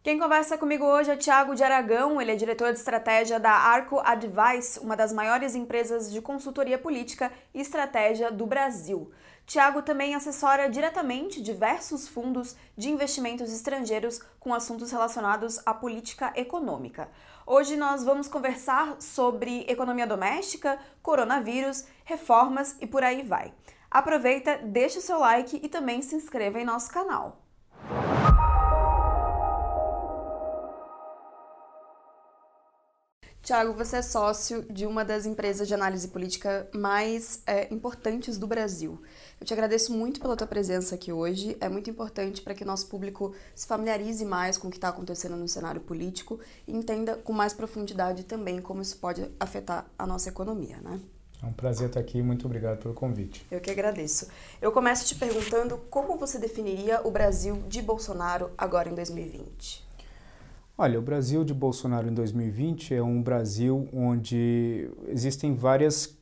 Quem conversa comigo hoje é Tiago de Aragão, ele é diretor de estratégia da Arco Advice, uma das maiores empresas de consultoria política e estratégia do Brasil. Tiago também assessora diretamente diversos fundos de investimentos estrangeiros com assuntos relacionados à política econômica. Hoje nós vamos conversar sobre economia doméstica, coronavírus, reformas e por aí vai. Aproveita, deixa o seu like e também se inscreva em nosso canal. Tiago, você é sócio de uma das empresas de análise política mais é, importantes do Brasil. Eu te agradeço muito pela tua presença aqui hoje. É muito importante para que nosso público se familiarize mais com o que está acontecendo no cenário político e entenda com mais profundidade também como isso pode afetar a nossa economia, né? É um prazer estar aqui, muito obrigado pelo convite. Eu que agradeço. Eu começo te perguntando como você definiria o Brasil de Bolsonaro agora em 2020? Olha, o Brasil de Bolsonaro em 2020 é um Brasil onde existem várias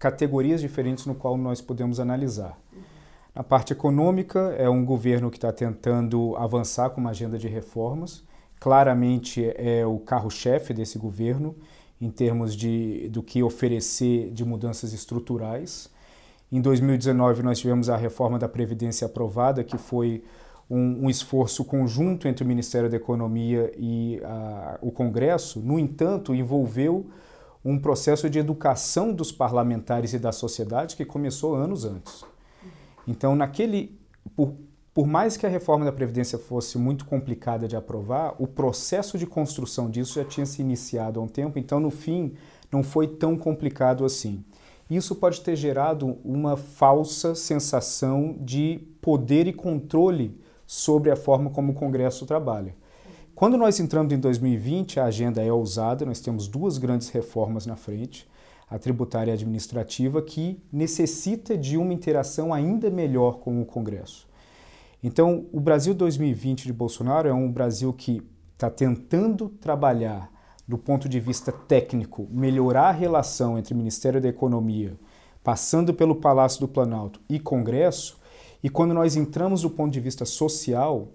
categorias diferentes no qual nós podemos analisar. Na parte econômica, é um governo que está tentando avançar com uma agenda de reformas. Claramente é o carro-chefe desse governo em termos de, do que oferecer de mudanças estruturais. Em 2019, nós tivemos a reforma da Previdência aprovada, que foi um, um, esforço conjunto entre o Ministério da Economia e a, o Congresso, no entanto, envolveu um processo de educação dos parlamentares e da sociedade que começou anos antes. Então, naquele, por, por mais que a reforma da Previdência fosse muito complicada de aprovar, o processo de construção disso já tinha se iniciado há um tempo, então, no fim, não foi tão complicado assim. Isso pode ter gerado uma falsa sensação de poder e controle sobre a forma como o Congresso trabalha. Quando nós entramos em 2020, a agenda é ousada, nós temos duas grandes reformas na frente, a tributária e a administrativa, que necessita de uma interação ainda melhor com o Congresso. Então, o Brasil 2020 de Bolsonaro é um Brasil que está tentando trabalhar do ponto de vista técnico, melhorar a relação entre Ministério da Economia, passando pelo Palácio do Planalto e Congresso, e quando nós entramos do ponto de vista social,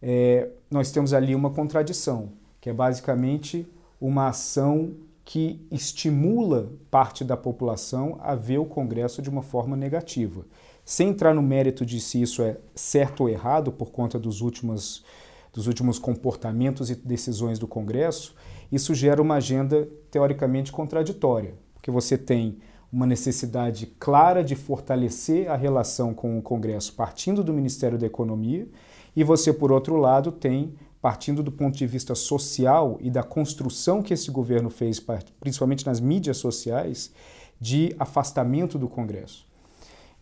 é, nós temos ali uma contradição, que é basicamente uma ação que estimula parte da população a ver o Congresso de uma forma negativa. Sem entrar no mérito de se isso é certo ou errado por conta dos últimos, dos últimos comportamentos e decisões do Congresso, isso gera uma agenda teoricamente contraditória, porque você tem uma necessidade clara de fortalecer a relação com o Congresso partindo do Ministério da Economia, e você, por outro lado, tem, partindo do ponto de vista social e da construção que esse governo fez, principalmente nas mídias sociais, de afastamento do Congresso.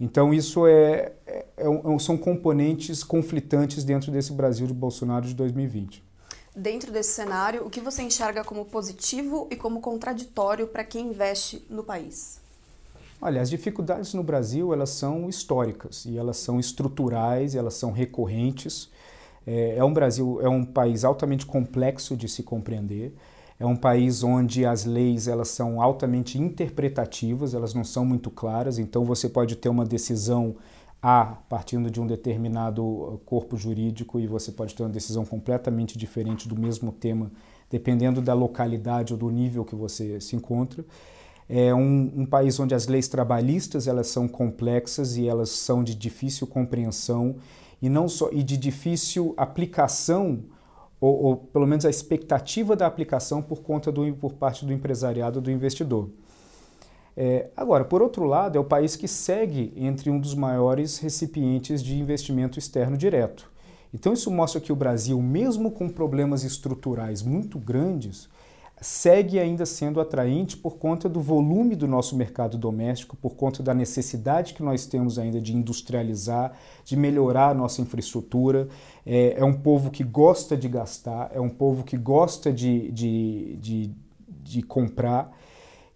Então, isso é, é, é são componentes conflitantes dentro desse Brasil de Bolsonaro de 2020 dentro desse cenário, o que você enxerga como positivo e como contraditório para quem investe no país? Olha, as dificuldades no Brasil elas são históricas e elas são estruturais, elas são recorrentes. É, é um Brasil é um país altamente complexo de se compreender. É um país onde as leis elas são altamente interpretativas, elas não são muito claras. Então você pode ter uma decisão A partindo de um determinado uh, corpo jurídico e você pode ter uma decisão completamente diferente do mesmo tema, dependendo da localidade ou do nível que você se encontra é um, um, país onde as leis trabalhistas elas são complexas e elas são de difícil compreensão e não só e de difícil aplicação ou, ou pelo menos a expectativa da aplicação por conta do por parte do empresariado do investidor. É, agora, por outro lado, é o país que segue entre um dos maiores recipientes de investimento externo direto. Então, isso mostra que o Brasil, mesmo com problemas estruturais muito grandes, segue ainda sendo atraente por conta do volume do nosso mercado doméstico, por conta da necessidade que nós temos ainda de industrializar, de melhorar a nossa infraestrutura. É, é um povo que gosta de gastar, é um povo que gosta de, de, de, de comprar.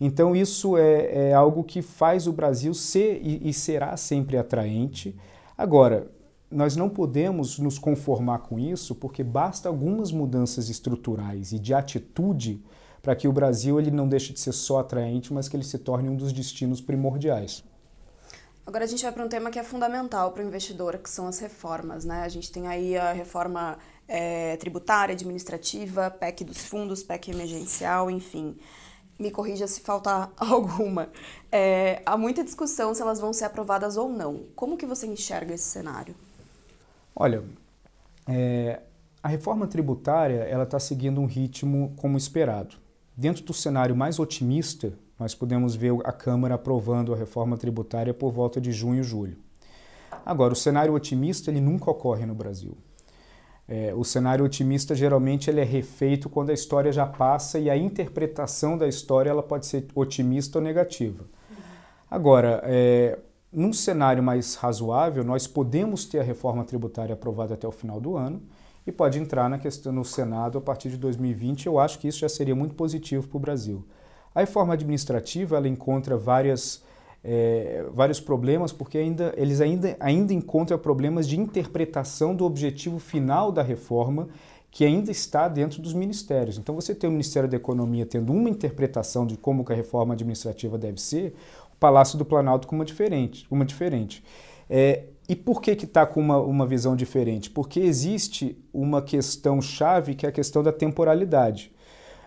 Então, isso é, é, algo que faz o Brasil ser e, e será sempre atraente. Agora, nós não podemos nos conformar com isso, porque basta algumas mudanças estruturais e de atitude para que o Brasil ele não deixe de ser só atraente, mas que ele se torne um dos destinos primordiais. Agora a gente vai para um tema que é fundamental para o investidor, que são as reformas. Né? A gente tem aí a reforma é, tributária, administrativa, PEC dos fundos, PEC emergencial, enfim. Me corrija se faltar alguma. É, há muita discussão se elas vão ser aprovadas ou não. Como que você enxerga esse cenário? Olha, é, a reforma tributária ela está seguindo um ritmo como esperado. Dentro do cenário mais otimista, nós podemos ver a Câmara aprovando a reforma tributária por volta de junho e julho. Agora, o cenário otimista ele nunca ocorre no Brasil. É, o cenário otimista geralmente ele é refeito quando a história já passa e a interpretação da história ela pode ser otimista ou negativa. Agora, é, num cenário mais razoável, nós podemos ter a reforma tributária aprovada até o final do ano e pode entrar na questão no Senado a partir de 2020. Eu acho que isso já seria muito positivo para o Brasil. A reforma administrativa ela encontra várias é, vários problemas, porque ainda, eles ainda, ainda encontram problemas de interpretação do objetivo final da reforma, que ainda está dentro dos ministérios. Então, você tem o Ministério da Economia tendo uma interpretação de como que a reforma administrativa deve ser, o Palácio do Planalto com uma diferente. Uma diferente. É, e por que está com uma, uma visão diferente? Porque existe uma questão chave que é a questão da temporalidade.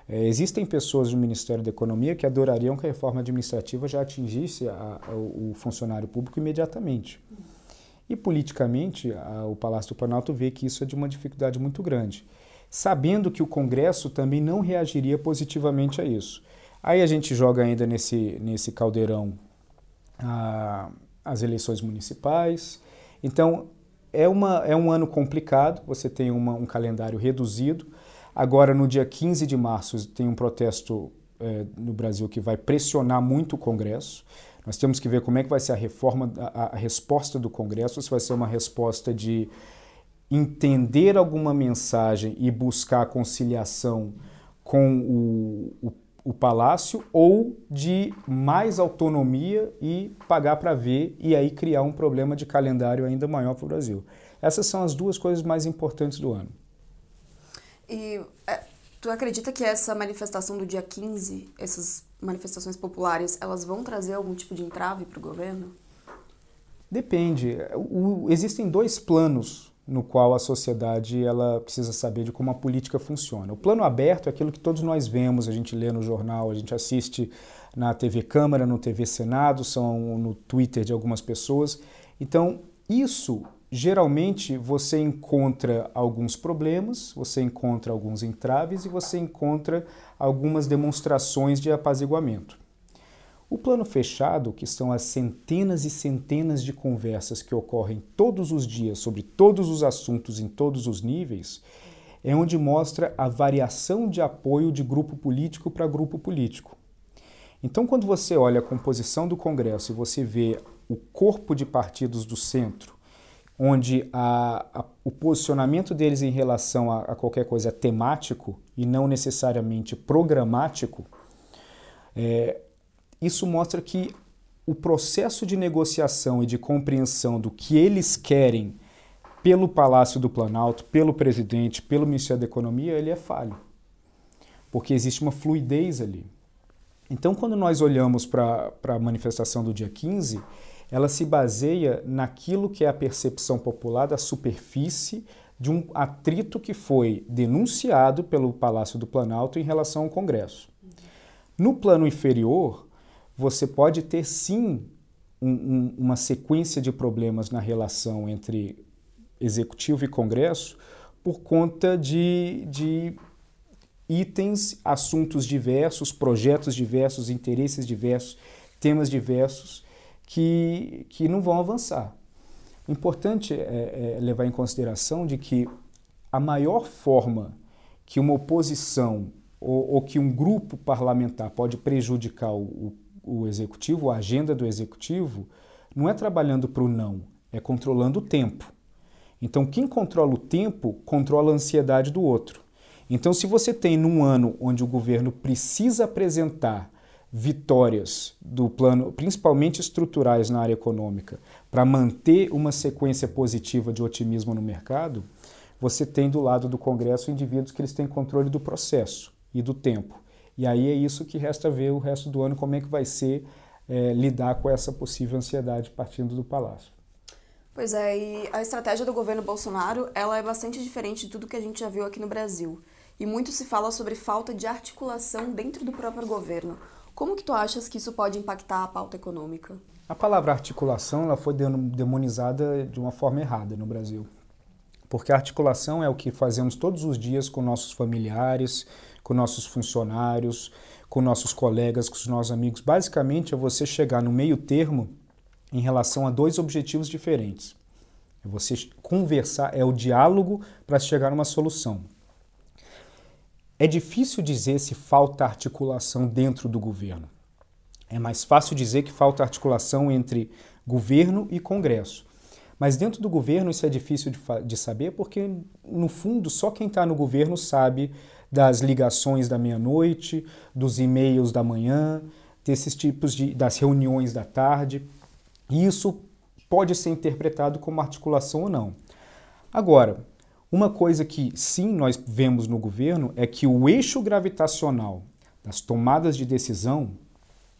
É, existem pessoas do Ministério da Economia que adorariam que a reforma administrativa já atingisse a, a, o funcionário público imediatamente. E politicamente, a, o Palácio do Planalto vê que isso é de uma dificuldade muito grande, sabendo que o Congresso também não reagiria positivamente a isso. Aí a gente joga ainda nesse, nesse caldeirão as eleições municipais. Então, é, uma, é um ano complicado, você tem uma, um calendário reduzido. Agora, no dia 15 de março, tem um protesto é, no Brasil que vai pressionar muito o Congresso. Nós temos que ver como é que vai ser a reforma, a, a resposta do Congresso, se vai ser uma resposta de entender alguma mensagem e buscar conciliação com o, o, o palácio ou de mais autonomia e pagar para ver e aí criar um problema de calendário ainda maior para o Brasil. Essas são as duas coisas mais importantes do ano. E é, tu acredita que essa manifestação do dia 15, essas manifestações populares, elas vão trazer algum tipo de entrave para o governo? Depende. O, existem dois planos no qual a sociedade ela precisa saber de como a política funciona. O plano aberto é aquilo que todos nós vemos, a gente lê no jornal, a gente assiste na TV Câmara, no TV Senado, são no Twitter de algumas pessoas. Então, isso geralmente você encontra alguns problemas, você encontra alguns entraves e você encontra algumas demonstrações de apaziguamento. O plano fechado, que são as centenas e centenas de conversas que ocorrem todos os dias sobre todos os assuntos em todos os níveis, é onde mostra a variação de apoio de grupo político para grupo político. Então, quando você olha a composição do Congresso e você vê o corpo de partidos do centro, onde a, a, o posicionamento deles em relação a, a, qualquer coisa é temático e não necessariamente programático, é, isso mostra que o processo de negociação e de compreensão do que eles querem pelo Palácio do Planalto, pelo presidente, pelo Ministério da Economia, ele é falho. Porque existe uma fluidez ali. Então, quando nós olhamos para a manifestação do dia 15, ela se baseia naquilo que é a percepção popular da superfície de um atrito que foi denunciado pelo Palácio do Planalto em relação ao Congresso. No plano inferior, você pode ter sim um, um, uma sequência de problemas na relação entre executivo e Congresso por conta de, de itens, assuntos diversos, projetos diversos, interesses diversos, temas diversos que, que não vão avançar. Importante é, é levar em consideração de que a maior forma que uma oposição ou, ou que um grupo parlamentar pode prejudicar o, o executivo, a agenda do executivo, não é trabalhando para o não, é controlando o tempo. Então, quem controla o tempo controla a ansiedade do outro. Então, se você tem num ano onde o governo precisa apresentar vitórias do plano, principalmente estruturais na área econômica, para manter uma sequência positiva de otimismo no mercado, você tem do lado do Congresso indivíduos que eles têm controle do processo e do tempo. E aí é isso que resta ver o resto do ano como é que vai ser é, lidar com essa possível ansiedade partindo do Palácio. Pois é, e a estratégia do governo Bolsonaro, ela é bastante diferente de tudo que a gente já viu aqui no Brasil. E muito se fala sobre falta de articulação dentro do próprio governo. Como que tu achas que isso pode impactar a pauta econômica? A palavra articulação ela foi demonizada de uma forma errada no Brasil. Porque a articulação é o que fazemos todos os dias com nossos familiares, com nossos funcionários, com nossos colegas, com os nossos amigos. Basicamente é você chegar no meio termo em relação a dois objetivos diferentes. É você conversar, é o diálogo para chegar a uma solução. É difícil dizer se falta articulação dentro do governo. É mais fácil dizer que falta articulação entre governo e Congresso. Mas dentro do governo isso é difícil de, de saber porque, no fundo, só quem está no governo sabe das ligações da meia-noite, dos e-mails da manhã, desses tipos de das reuniões da tarde. E isso pode ser interpretado como articulação ou não. Agora, uma coisa que sim nós vemos no governo é que o eixo gravitacional das tomadas de decisão,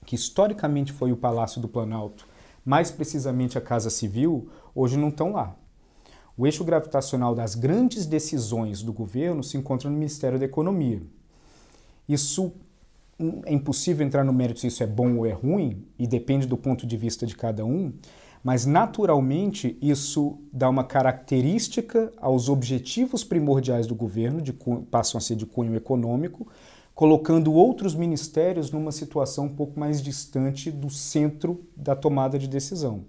que historicamente foi o Palácio do Planalto, mais precisamente a Casa Civil, hoje não estão lá. O eixo gravitacional das grandes decisões do governo se encontra no Ministério da Economia. Isso é impossível entrar no mérito se isso é bom ou é ruim, e depende do ponto de vista de cada um, mas naturalmente isso dá uma característica aos objetivos primordiais do governo, de, passam a ser de cunho econômico, colocando outros ministérios numa situação um pouco mais distante do centro da tomada de decisão.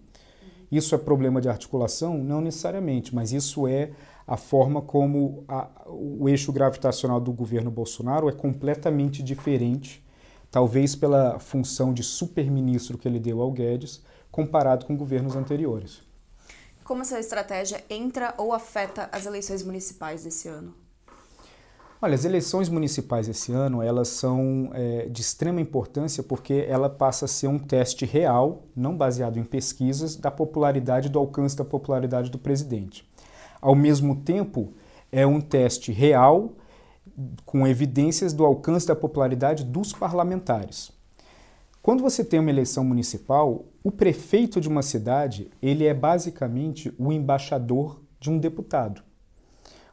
Isso é problema de articulação? Não necessariamente, mas isso é a forma como a, o eixo gravitacional do governo Bolsonaro é completamente diferente, talvez pela função de superministro que ele deu ao Guedes, comparado com governos anteriores. Como essa estratégia entra ou afeta as eleições municipais desse ano? Olha, as eleições municipais esse ano elas são é, de extrema importância porque ela passa a ser um teste real, não baseado em pesquisas, da popularidade, do alcance da popularidade do presidente. Ao mesmo tempo, é um teste real com evidências do alcance da popularidade dos parlamentares. Quando você tem uma eleição municipal, o prefeito de uma cidade, ele é basicamente o embaixador de um deputado.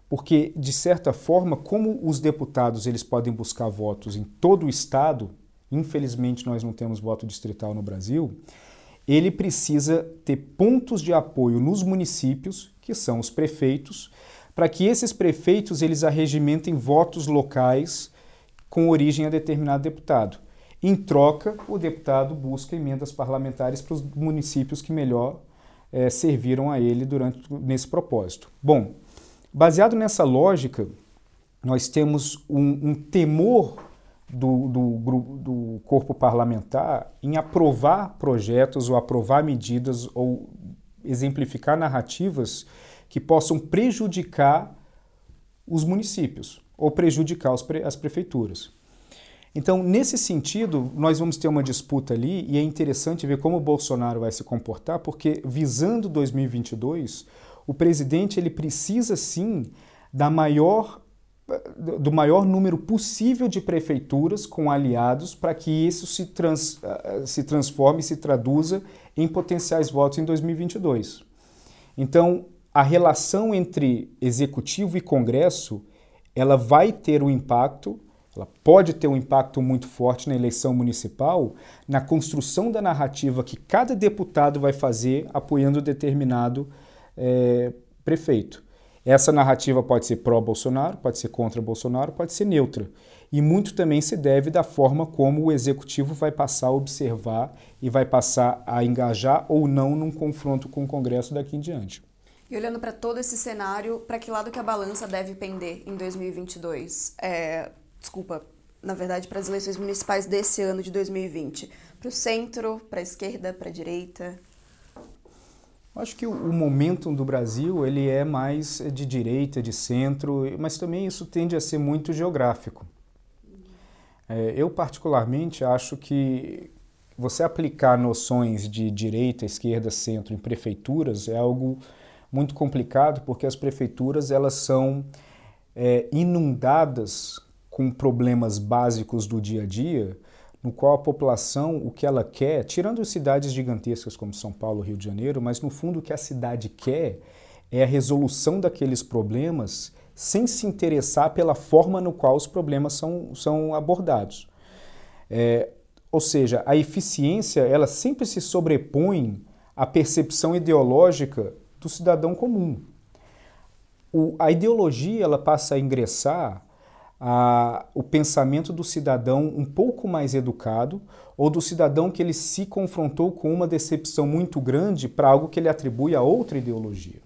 Porque de certa forma, como os deputados eles podem buscar votos em todo o estado, infelizmente nós não temos voto distrital no Brasil, ele precisa ter pontos de apoio nos municípios, que são os prefeitos, para que esses prefeitos eles arregimentem votos locais com origem a determinado deputado. Em troca, o deputado busca emendas parlamentares para os municípios que melhor é, serviram a ele durante nesse propósito. Bom, baseado nessa lógica, nós temos um, um temor do, do, do corpo parlamentar em aprovar projetos ou aprovar medidas ou exemplificar narrativas que possam prejudicar os municípios ou prejudicar as prefeituras. Então, nesse sentido, nós vamos ter uma disputa ali e é interessante ver como o Bolsonaro vai se comportar, porque visando 2022, o presidente ele precisa sim da maior do maior número possível de prefeituras com aliados para que isso se, trans, se transforme, se traduza em potenciais votos em 2022. Então, a relação entre executivo e Congresso, ela vai ter um impacto, ela pode ter um impacto muito forte na eleição municipal, na construção da narrativa que cada deputado vai fazer apoiando determinado é, prefeito. Essa narrativa pode ser pró-Bolsonaro, pode ser contra Bolsonaro, pode ser neutra. E muito também se deve da forma como o executivo vai passar a observar e vai passar a engajar ou não num confronto com o Congresso daqui em diante. E olhando para todo esse cenário, para que lado que a balança deve pender em 2022? É, desculpa, na verdade, para as eleições municipais desse ano de 2020? Para o centro, para a esquerda, para a direita? Acho que o momento do Brasil ele é mais de direita, de centro, mas também isso tende a ser muito geográfico. É, eu particularmente acho que você aplicar noções de direita, esquerda, centro em prefeituras é algo muito complicado porque as prefeituras elas são é, inundadas com problemas básicos do dia a dia no qual a população, o que ela quer, tirando cidades gigantescas como São Paulo, Rio de Janeiro, mas no fundo o que a cidade quer é a resolução daqueles problemas sem se interessar pela forma no qual os problemas são, são abordados. É, ou seja, a eficiência ela sempre se sobrepõe à percepção ideológica do cidadão comum. O, a ideologia ela passa a ingressar a, o pensamento do cidadão um pouco mais educado ou do cidadão que ele se confrontou com uma decepção muito grande para algo que ele atribui a outra ideologia.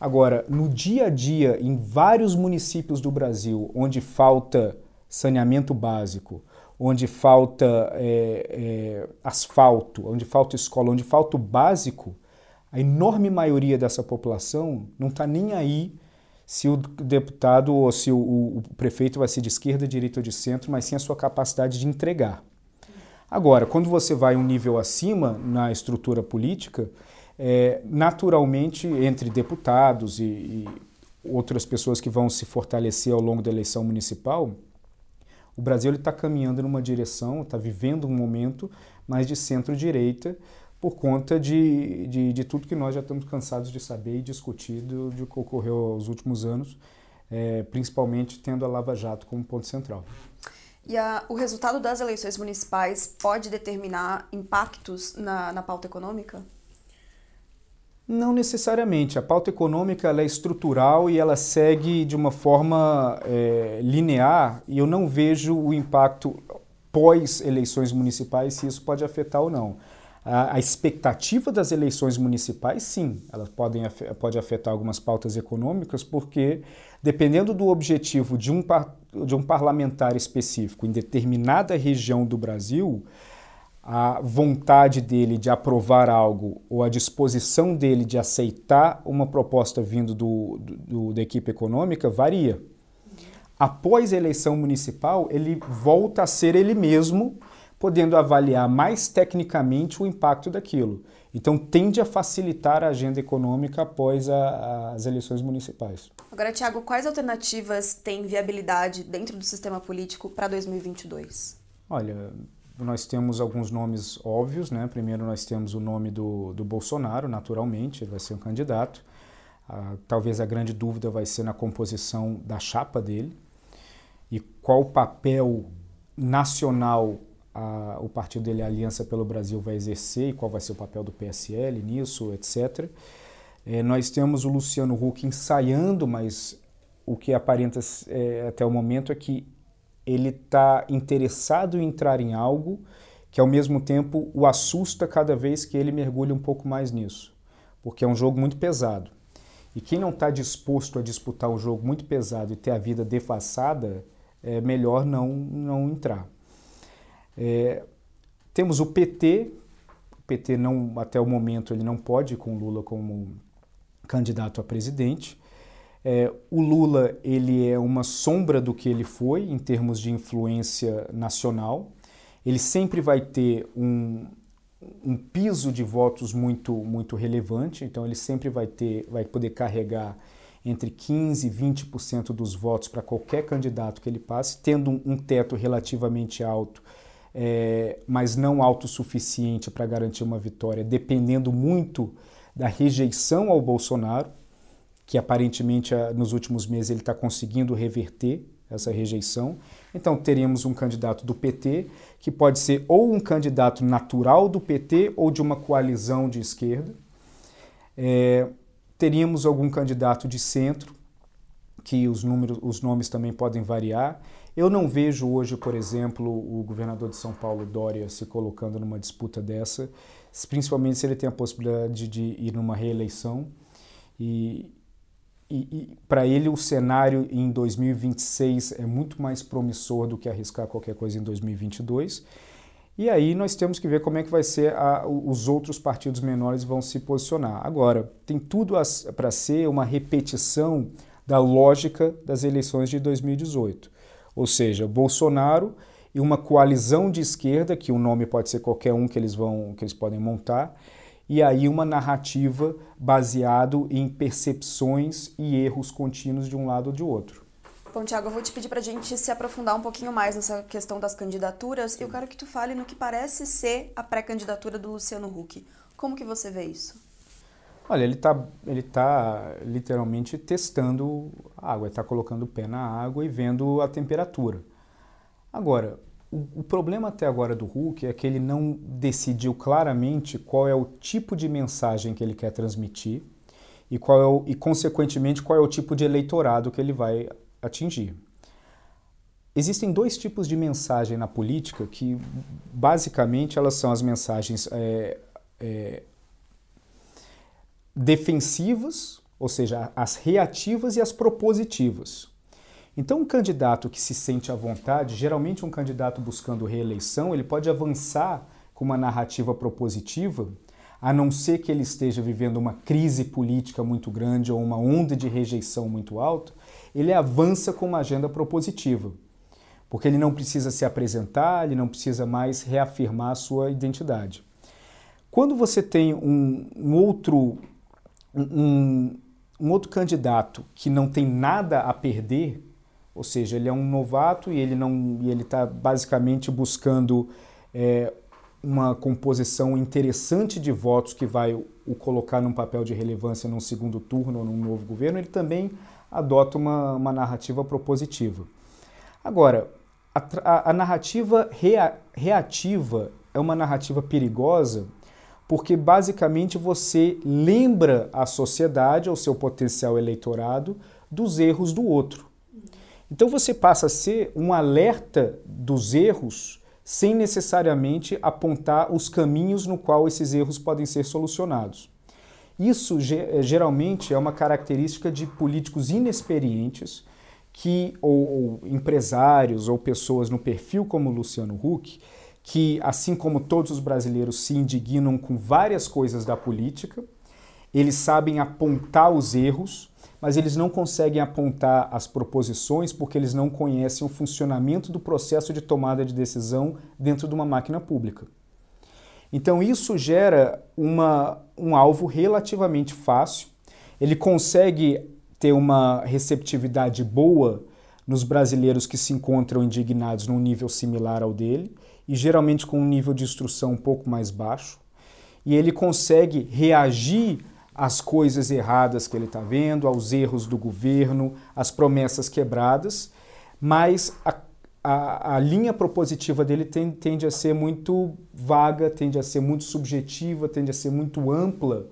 Agora, no dia a dia, em vários municípios do Brasil, onde falta saneamento básico, onde falta é, é, asfalto, onde falta escola, onde falta o básico, a enorme maioria dessa população não está nem aí se o deputado ou se o, o, prefeito vai ser de esquerda, direita ou de centro, mas sim a sua capacidade de entregar. Agora, quando você vai um nível acima na estrutura política, é, naturalmente, entre deputados e, e outras pessoas que vão se fortalecer ao longo da eleição municipal, o Brasil está caminhando numa direção, está vivendo um momento mais de centro-direita, por conta de, de, de, tudo que nós já estamos cansados de saber e discutir do, do que ocorreu aos últimos anos, é, principalmente tendo a Lava Jato como ponto central. E a, o resultado das eleições municipais pode determinar impactos na, na pauta econômica? Não necessariamente. A pauta econômica é estrutural e ela segue de uma forma é, linear e eu não vejo o impacto pós eleições municipais se isso pode afetar ou não. A, expectativa das eleições municipais, sim, elas podem pode afetar algumas pautas econômicas, porque dependendo do objetivo de um, de um parlamentar específico em determinada região do Brasil, a vontade dele de aprovar algo ou a disposição dele de aceitar uma proposta vindo do, do, da equipe econômica varia. Após a eleição municipal, ele volta a ser ele mesmo podendo avaliar mais tecnicamente o impacto daquilo. Então, tende a facilitar a agenda econômica após a, as eleições municipais. Agora, Tiago, quais alternativas têm viabilidade dentro do sistema político para 2022? Olha, nós temos alguns nomes óbvios, né? Primeiro, nós temos o nome do, do Bolsonaro, naturalmente, ele vai ser um candidato. Ah, talvez a grande dúvida vai ser na composição da chapa dele e qual o papel nacional a, o partido dele, a Aliança pelo Brasil, vai exercer e qual vai ser o papel do PSL nisso, etc. É, nós temos o Luciano Huck ensaiando, mas o que aparenta é, até o momento é que ele está interessado em entrar em algo que ao mesmo tempo o assusta cada vez que ele mergulha um pouco mais nisso, porque é um jogo muito pesado. E quem não está disposto a disputar um jogo muito pesado e ter a vida defaçada, é melhor não, não entrar. É, temos o PT, o PT não, até o momento ele não pode ir com Lula como candidato a presidente. É, o Lula ele é uma sombra do que ele foi em termos de influência nacional. Ele sempre vai ter um, um piso de votos muito muito relevante, então ele sempre vai ter vai poder carregar entre 15 e 20% dos votos para qualquer candidato que ele passe, tendo um, um teto relativamente alto é, mas não autossuficiente para garantir uma vitória, dependendo muito da rejeição ao Bolsonaro, que aparentemente ah, nos últimos meses ele está conseguindo reverter essa rejeição. Então teríamos um candidato do PT, que pode ser ou um candidato natural do PT ou de uma coalizão de esquerda. É, teríamos algum candidato de centro, que os, números, os nomes também podem variar. Eu não vejo hoje, por exemplo, o governador de São Paulo, Dória, se colocando numa disputa dessa, principalmente se ele tem a possibilidade de ir numa reeleição. E, e, e para ele o cenário em 2026 é muito mais promissor do que arriscar qualquer coisa em 2022. E aí nós temos que ver como é que vai ser a, os outros partidos menores vão se posicionar. Agora, tem tudo para ser uma repetição da lógica das eleições de 2018 ou seja, Bolsonaro e uma coalizão de esquerda, que o nome pode ser qualquer um que eles vão que eles podem montar, e aí uma narrativa baseado em percepções e erros contínuos de um lado ou de outro. Bom, Tiago, eu vou te pedir para a gente se aprofundar um pouquinho mais nessa questão das candidaturas. Eu quero que tu fale no que parece ser a pré-candidatura do Luciano Huck. Como que você vê isso? Olha, ele está ele tá literalmente testando a água, está colocando o pé na água e vendo a temperatura. Agora, o, o, problema até agora do Hulk é que ele não decidiu claramente qual é o tipo de mensagem que ele quer transmitir e, qual é o, e consequentemente, qual é o tipo de eleitorado que ele vai atingir. Existem dois tipos de mensagem na política que, basicamente, elas são as mensagens é, é, defensivas, ou seja, as reativas e as propositivas. Então, um candidato que se sente à vontade, geralmente um candidato buscando reeleição, ele pode avançar com uma narrativa propositiva, a não ser que ele esteja vivendo uma crise política muito grande ou uma onda de rejeição muito alta, ele avança com uma agenda propositiva. Porque ele não precisa se apresentar, ele não precisa mais reafirmar a sua identidade. Quando você tem um, um outro um, um outro candidato que não tem nada a perder, ou seja, ele é um novato e ele não e ele está basicamente buscando é, uma composição interessante de votos que vai o colocar num papel de relevância num segundo turno ou num novo governo, ele também adota uma, uma narrativa propositiva. Agora, a, a, a narrativa rea, reativa é uma narrativa perigosa porque basicamente você lembra a sociedade, ou seu potencial eleitorado, dos erros do outro. Então você passa a ser um alerta dos erros sem necessariamente apontar os caminhos no qual esses erros podem ser solucionados. Isso eh, geralmente é uma característica de políticos inexperientes que ou, ou empresários ou pessoas no perfil como Luciano Huck, que assim como todos os brasileiros se indignam com várias coisas da política, eles sabem apontar os erros mas eles não conseguem apontar as proposições porque eles não conhecem o funcionamento do processo de tomada de decisão dentro de uma máquina pública. Então isso gera uma, um alvo relativamente fácil, ele consegue ter uma receptividade boa nos brasileiros que se encontram indignados num nível similar ao dele, e geralmente com um nível de instrução um pouco mais baixo, e ele consegue reagir às coisas erradas que ele está vendo, aos erros do governo, às promessas quebradas, mas a, a, a linha propositiva dele tem, tende a ser muito vaga, tende a ser muito subjetiva, tende a ser muito ampla,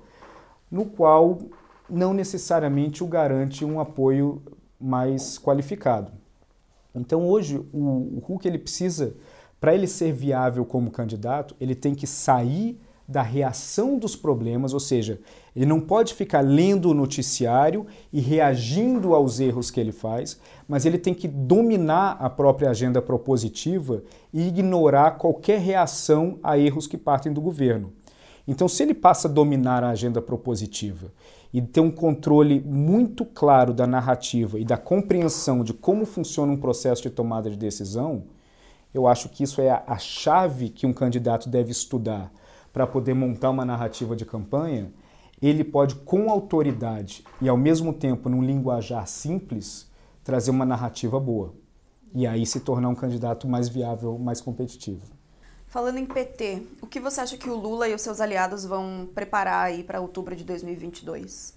no qual não necessariamente o garante um apoio mais qualificado. Então hoje o, o Hulk ele precisa, para ele ser viável como candidato, ele tem que sair da reação dos problemas, ou seja, ele não pode ficar lendo o noticiário e reagindo aos erros que ele faz, mas ele tem que dominar a própria agenda propositiva e ignorar qualquer reação a erros que partem do governo. Então, se ele passa a dominar a agenda propositiva e ter um controle muito claro da narrativa e da compreensão de como funciona um processo de tomada de decisão, eu acho que isso é a chave que um candidato deve estudar para poder montar uma narrativa de campanha, ele pode, com autoridade e ao mesmo tempo num linguajar simples, trazer uma narrativa boa. E aí se tornar um candidato mais viável, mais competitivo. Falando em PT, o que você acha que o Lula e os seus aliados vão preparar aí para outubro de 2022?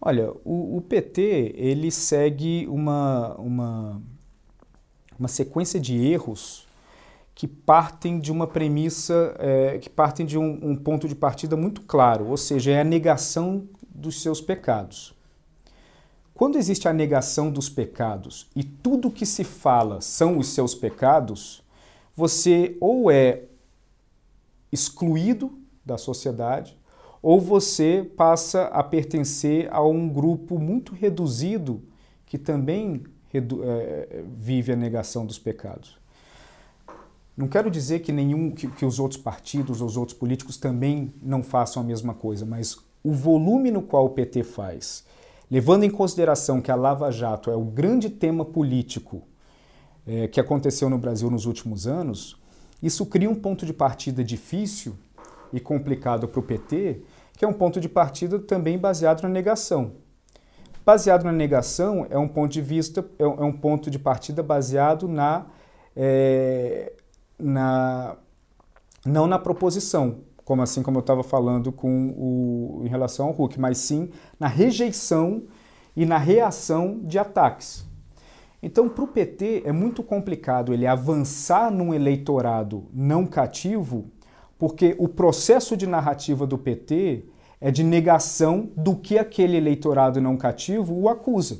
Olha, o, o, PT ele segue uma, uma, uma sequência de erros que partem de uma premissa, é, que partem de um, um ponto de partida muito claro, ou seja, é a negação dos seus pecados. Quando existe a negação dos pecados e tudo que se fala são os seus pecados, você ou é excluído da sociedade, ou você passa a pertencer a um grupo muito reduzido que também vive a negação dos pecados. Não quero dizer que nenhum que, que os outros partidos ou os outros políticos também não façam a mesma coisa, mas o volume no qual o PT faz, levando em consideração que a Lava Jato é o grande tema político é, que aconteceu no Brasil nos últimos anos, isso cria um ponto de partida difícil e complicado para o PT, que é um ponto de partida também baseado na negação. Baseado na negação é um ponto de vista, é um ponto de partida baseado na, é, na não na proposição, como assim como eu estava falando com o, em relação ao Hulk, mas sim na rejeição e na reação de ataques. Então, para o PT é muito complicado ele avançar num eleitorado não cativo, porque o processo de narrativa do PT é de negação do que aquele eleitorado não cativo o acusa.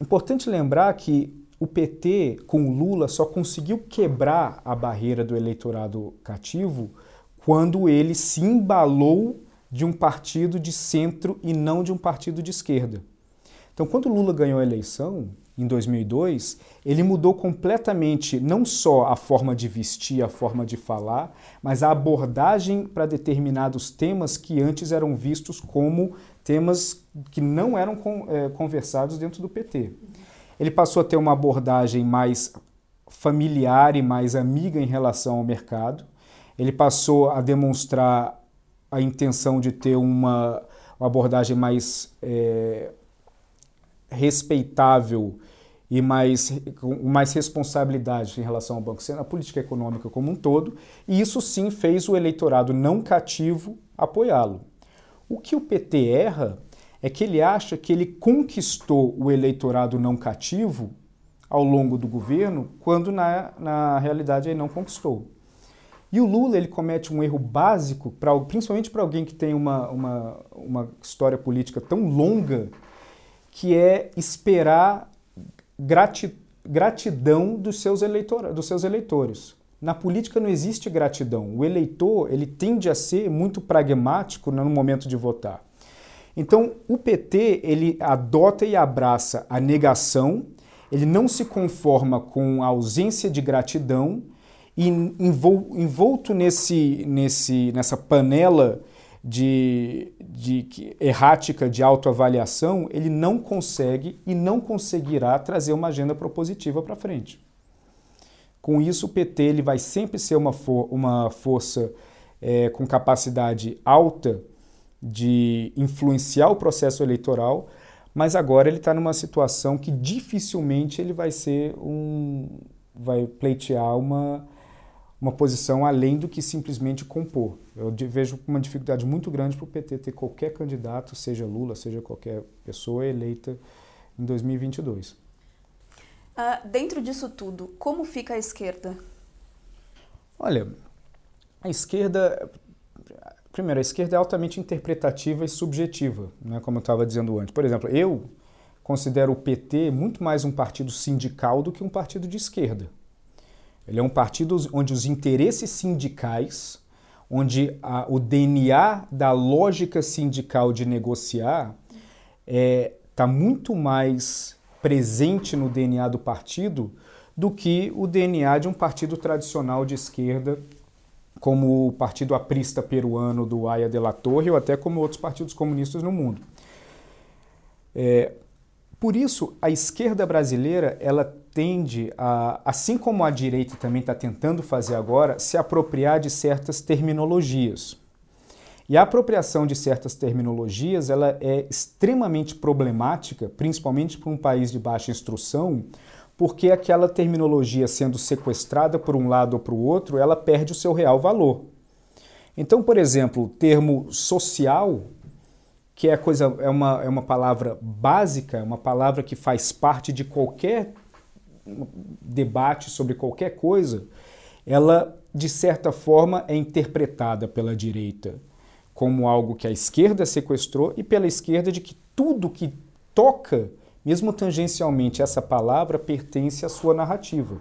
Importante lembrar que o PT, com o Lula, só conseguiu quebrar a barreira do eleitorado cativo quando ele se embalou de um partido de centro e não de um partido de esquerda. Então, quando Lula ganhou a eleição, em 2002, ele mudou completamente não só a forma de vestir, a forma de falar, mas a abordagem para determinados temas que antes eram vistos como temas que não eram é, conversados dentro do PT. Ele passou a ter uma abordagem mais familiar e mais amiga em relação ao mercado. Ele passou a demonstrar a intenção de ter uma, uma abordagem mais é, respeitável e mais, com mais responsabilidade em relação ao Banco Central, a política econômica como um todo, e isso sim fez o eleitorado não cativo apoiá-lo. O que o PT erra é que ele acha que ele conquistou o eleitorado não cativo ao longo do governo, quando na, na realidade ele não conquistou. E o Lula ele comete um erro básico, pra, principalmente para alguém que tem uma, uma, uma história política tão longa, que é esperar grati, gratidão dos seus, dos seus eleitores. Na política não existe gratidão. O eleitor ele tende a ser muito pragmático no momento de votar. Então, o PT ele adota e abraça a negação, ele não se conforma com a ausência de gratidão e envolto nesse, nesse, nessa panela de, de errática de autoavaliação, ele não consegue e não conseguirá trazer uma agenda propositiva para frente. Com isso, o PT ele vai sempre ser uma, for, uma força é, com capacidade alta de influenciar o processo eleitoral, mas agora ele está numa situação que dificilmente ele vai ser um, vai pleitear uma uma posição além do que simplesmente compor. Eu vejo uma dificuldade muito grande para o PT ter qualquer candidato, seja Lula, seja qualquer pessoa eleita em 2022. Uh, ah, dentro disso tudo, como fica a esquerda? Olha, a esquerda. Primeiro, a esquerda é altamente interpretativa e subjetiva, né, como eu estava dizendo antes. Por exemplo, eu considero o PT muito mais um partido sindical do que um partido de esquerda. Ele é um partido onde os interesses sindicais, onde a, o DNA da lógica sindical de negociar está é, tá muito mais presente no DNA do partido do que o DNA de um partido tradicional de esquerda, como o Partido Aprista Peruano do Aya de la Torre ou até como outros partidos comunistas no mundo. É, por isso, a esquerda brasileira ela tende a, assim como a direita também está tentando fazer agora, se apropriar de certas terminologias. E a apropriação de certas terminologias ela é extremamente problemática, principalmente para um país de baixa instrução, porque aquela terminologia sendo sequestrada por um lado ou para o outro, ela perde o seu real valor. Então, por exemplo, o termo social que é, coisa, é, uma, é uma palavra básica, uma palavra que faz parte de qualquer debate sobre qualquer coisa, ela, de certa forma, é interpretada pela direita como algo que a esquerda sequestrou e pela esquerda de que tudo que toca, mesmo tangencialmente, essa palavra pertence à sua narrativa.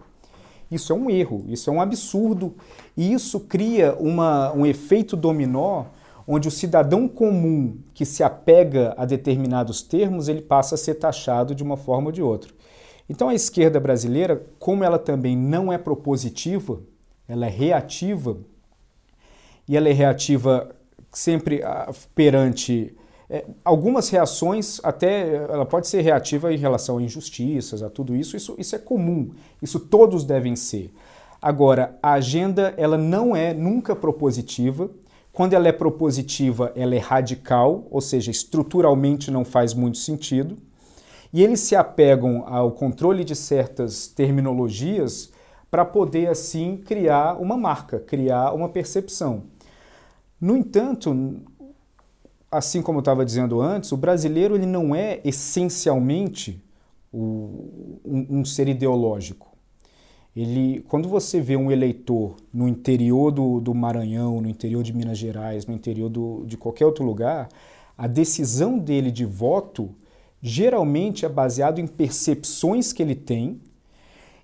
Isso é um erro, isso é um absurdo e isso cria uma, um efeito dominó onde o cidadão comum que se apega a determinados termos, ele passa a ser taxado de uma forma ou de outra. Então a esquerda brasileira, como ela também não é propositiva, ela é reativa, e ela é reativa sempre ah, perante é, algumas reações, até ela pode ser reativa em relação a injustiças, a tudo isso, isso, isso é comum, isso todos devem ser. Agora, a agenda ela não é nunca propositiva, Quando ela é propositiva, ela é radical, ou seja, estruturalmente não faz muito sentido. E eles se apegam ao controle de certas terminologias para poder assim criar uma marca, criar uma percepção. No entanto, assim como eu estava dizendo antes, o brasileiro ele não é essencialmente o, um, um, ser ideológico. Ele, quando você vê um eleitor no interior do, do Maranhão, no interior de Minas Gerais, no interior do, de qualquer outro lugar, a decisão dele de voto geralmente é baseado em percepções que ele tem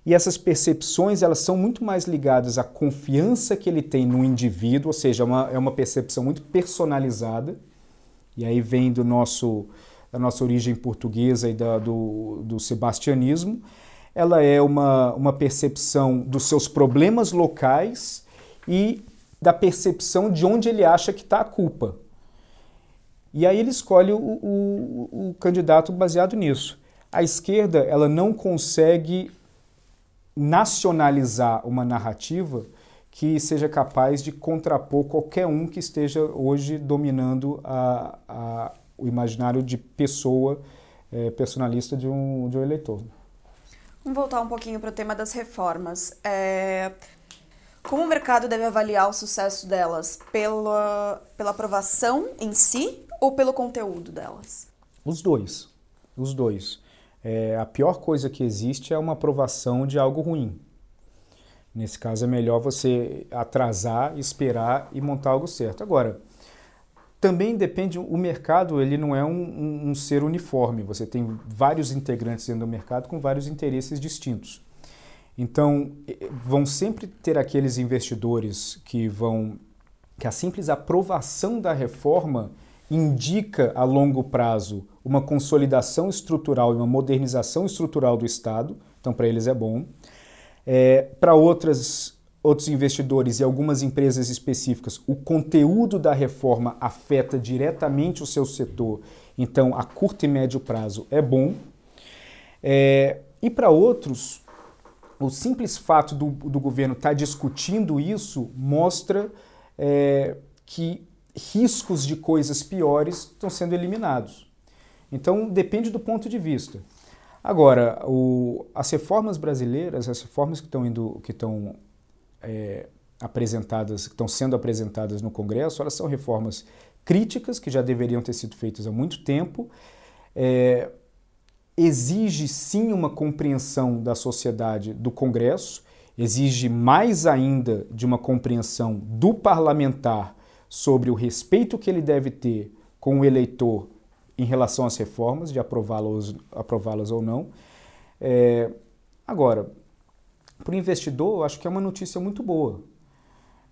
e essas percepções elas são muito mais ligadas à confiança que ele tem no indivíduo, ou seja, é uma, é uma percepção muito personalizada. E aí vem do nosso, da nossa origem portuguesa e da, do, do sebastianismo. Ela é uma, uma percepção dos seus problemas locais e da percepção de onde ele acha que está a culpa. E aí ele escolhe o, o, o candidato baseado nisso. A esquerda ela não consegue nacionalizar uma narrativa que seja capaz de contrapor qualquer um que esteja hoje dominando a, a, o imaginário de pessoa é, personalista de um, de um eleitor. Vamos voltar um pouquinho para o tema das reformas. É... Como o mercado deve avaliar o sucesso delas? Pela, pela aprovação em si ou pelo conteúdo delas? Os dois. Os dois é, a pior coisa que existe é uma aprovação de algo ruim. Nesse caso, é melhor você atrasar, esperar e montar algo certo. Agora, também depende, o mercado ele não é um, um, um, ser uniforme, você tem vários integrantes dentro do mercado com vários interesses distintos. Então, vão sempre ter aqueles investidores que vão, que a simples aprovação da reforma indica a longo prazo uma consolidação estrutural e uma modernização estrutural do Estado, então para eles é bom. É, para outras outros investidores e algumas empresas específicas, o conteúdo da reforma afeta diretamente o seu setor, então a curto e médio prazo é bom. É, e para outros, o simples fato do, do governo estar tá discutindo isso mostra é, que riscos de coisas piores estão sendo eliminados. Então depende do ponto de vista. Agora, o, as reformas brasileiras, as reformas que estão indo, que estão é, apresentadas, que estão sendo apresentadas no Congresso, elas são reformas críticas que já deveriam ter sido feitas há muito tempo. É, exige sim uma compreensão da sociedade do Congresso, exige mais ainda de uma compreensão do parlamentar sobre o respeito que ele deve ter com o eleitor em relação às reformas, de aprová-las aprová ou não. É, agora, para o investidor, eu acho que é uma notícia muito boa.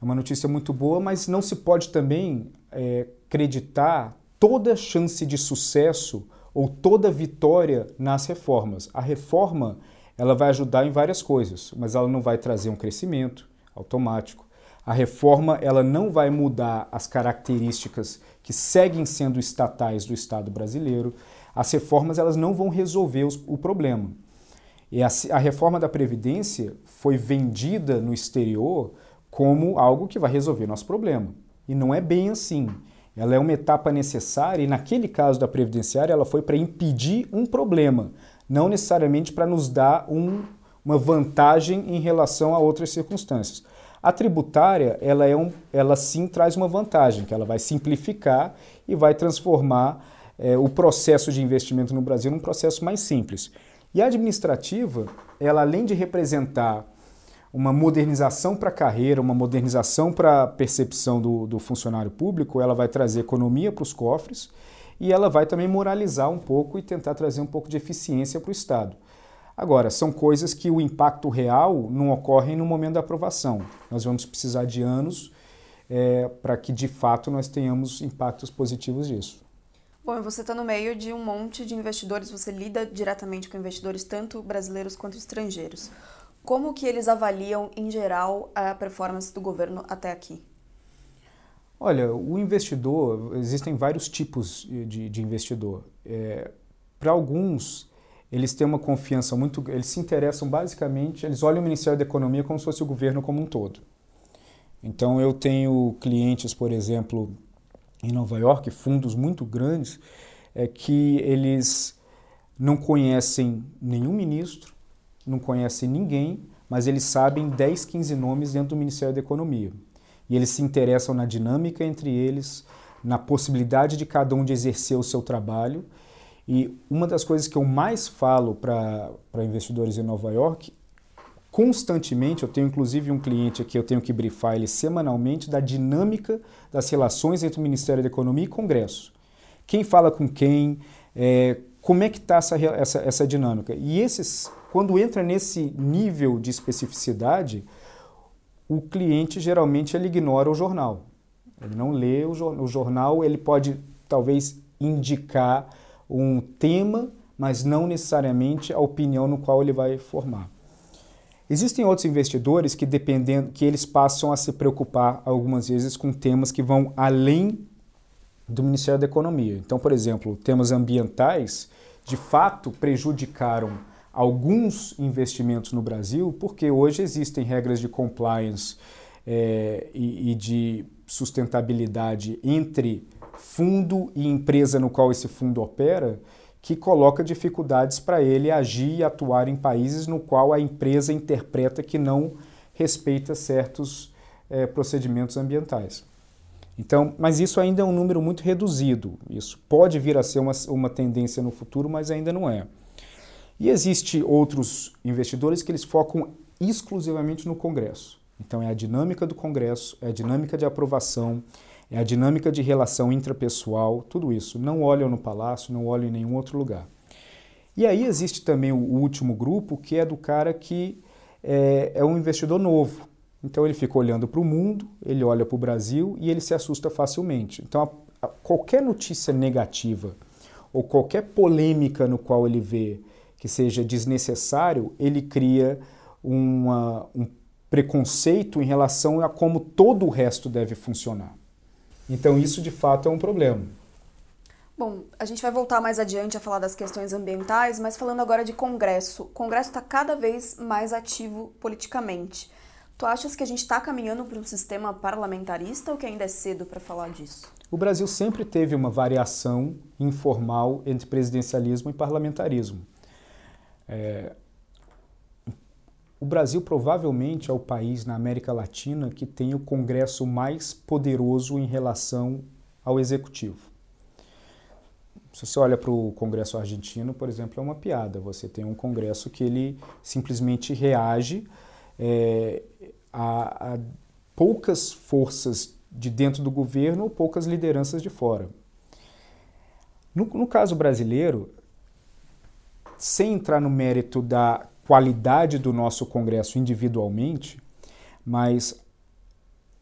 É uma notícia muito boa, mas não se pode também é, acreditar toda chance de sucesso ou toda vitória nas reformas. A reforma ela vai ajudar em várias coisas, mas ela não vai trazer um crescimento automático. A reforma ela não vai mudar as características que seguem sendo estatais do Estado brasileiro. As reformas elas não vão resolver os, o problema. E a, a reforma da Previdência foi vendida no exterior como algo que vai resolver nosso problema. E não é bem assim. Ela é uma etapa necessária e, naquele caso da Previdenciária, ela foi para impedir um problema, não necessariamente para nos dar um, uma vantagem em relação a outras circunstâncias. A tributária, ela, é um, ela sim traz uma vantagem, que ela vai simplificar e vai transformar é, o processo de investimento no Brasil num processo mais simples. E a administrativa, ela além de representar uma modernização para a carreira, uma modernização para a percepção do, do funcionário público, ela vai trazer economia para os cofres e ela vai também moralizar um pouco e tentar trazer um pouco de eficiência para o Estado. Agora, são coisas que o impacto real não ocorre no momento da aprovação. Nós vamos precisar de anos é, para que de fato nós tenhamos impactos positivos disso. Bom, você está no meio de um monte de investidores, você lida diretamente com investidores, tanto brasileiros quanto estrangeiros. Como que eles avaliam, em geral, a performance do governo até aqui? Olha, o investidor, existem vários tipos de, de investidor. É, para alguns, eles têm uma confiança muito. Eles se interessam basicamente, eles olham o Ministério da Economia como se fosse o governo como um todo. Então eu tenho clientes, por exemplo, em Nova York, fundos muito grandes, é que eles não conhecem nenhum ministro, não conhecem ninguém, mas eles sabem 10, 15 nomes dentro do Ministério da Economia. E eles se interessam na dinâmica entre eles, na possibilidade de cada um de exercer o seu trabalho. E uma das coisas que eu mais falo para investidores em Nova York, constantemente, eu tenho inclusive um cliente aqui, eu tenho que brifar ele semanalmente, da dinâmica das relações entre o Ministério da Economia e Congresso. Quem fala com quem, é, como é que está essa, essa, essa dinâmica. E esses, quando entra nesse nível de especificidade, o cliente geralmente ele ignora o jornal. Ele não lê o, o jornal, ele pode talvez indicar um tema, mas não necessariamente a opinião no qual ele vai formar. Existem outros investidores que dependendo que eles passam a se preocupar algumas vezes com temas que vão além do Ministério da Economia. Então, por exemplo, temas ambientais de fato prejudicaram alguns investimentos no Brasil, porque hoje existem regras de compliance é, e, e de sustentabilidade entre fundo e empresa no qual esse fundo opera, que coloca dificuldades para ele agir e atuar em países no qual a empresa interpreta que não respeita certos é, procedimentos ambientais. Então, mas isso ainda é um número muito reduzido. Isso pode vir a ser uma, uma tendência no futuro, mas ainda não é. E existe outros investidores que eles focam exclusivamente no Congresso. Então é a dinâmica do Congresso, é a dinâmica de aprovação, é a dinâmica de relação intrapessoal, tudo isso. Não olham no palácio, não olham em nenhum outro lugar. E aí existe também o último grupo, que é do cara que é, é um investidor novo. Então ele fica olhando para o mundo, ele olha para o Brasil e ele se assusta facilmente. Então a, a, qualquer notícia negativa ou qualquer polêmica no qual ele vê que seja desnecessário, ele cria uma, um preconceito em relação a como todo o resto deve funcionar. Então isso de fato é um problema. Bom, a gente vai voltar mais adiante a falar das questões ambientais, mas falando agora de Congresso. O Congresso está cada vez mais ativo politicamente. Tu achas que a gente está caminhando para um sistema parlamentarista ou que ainda é cedo para falar disso? O Brasil sempre teve uma variação informal entre presidencialismo e parlamentarismo. É... O Brasil provavelmente é o país na América Latina que tem o Congresso mais poderoso em relação ao executivo. Se você olha para o Congresso argentino, por exemplo, é uma piada. Você tem um Congresso que ele simplesmente reage é, a, a poucas forças de dentro do governo ou poucas lideranças de fora. No, no, caso brasileiro, sem entrar no mérito da qualidade do nosso Congresso individualmente, mas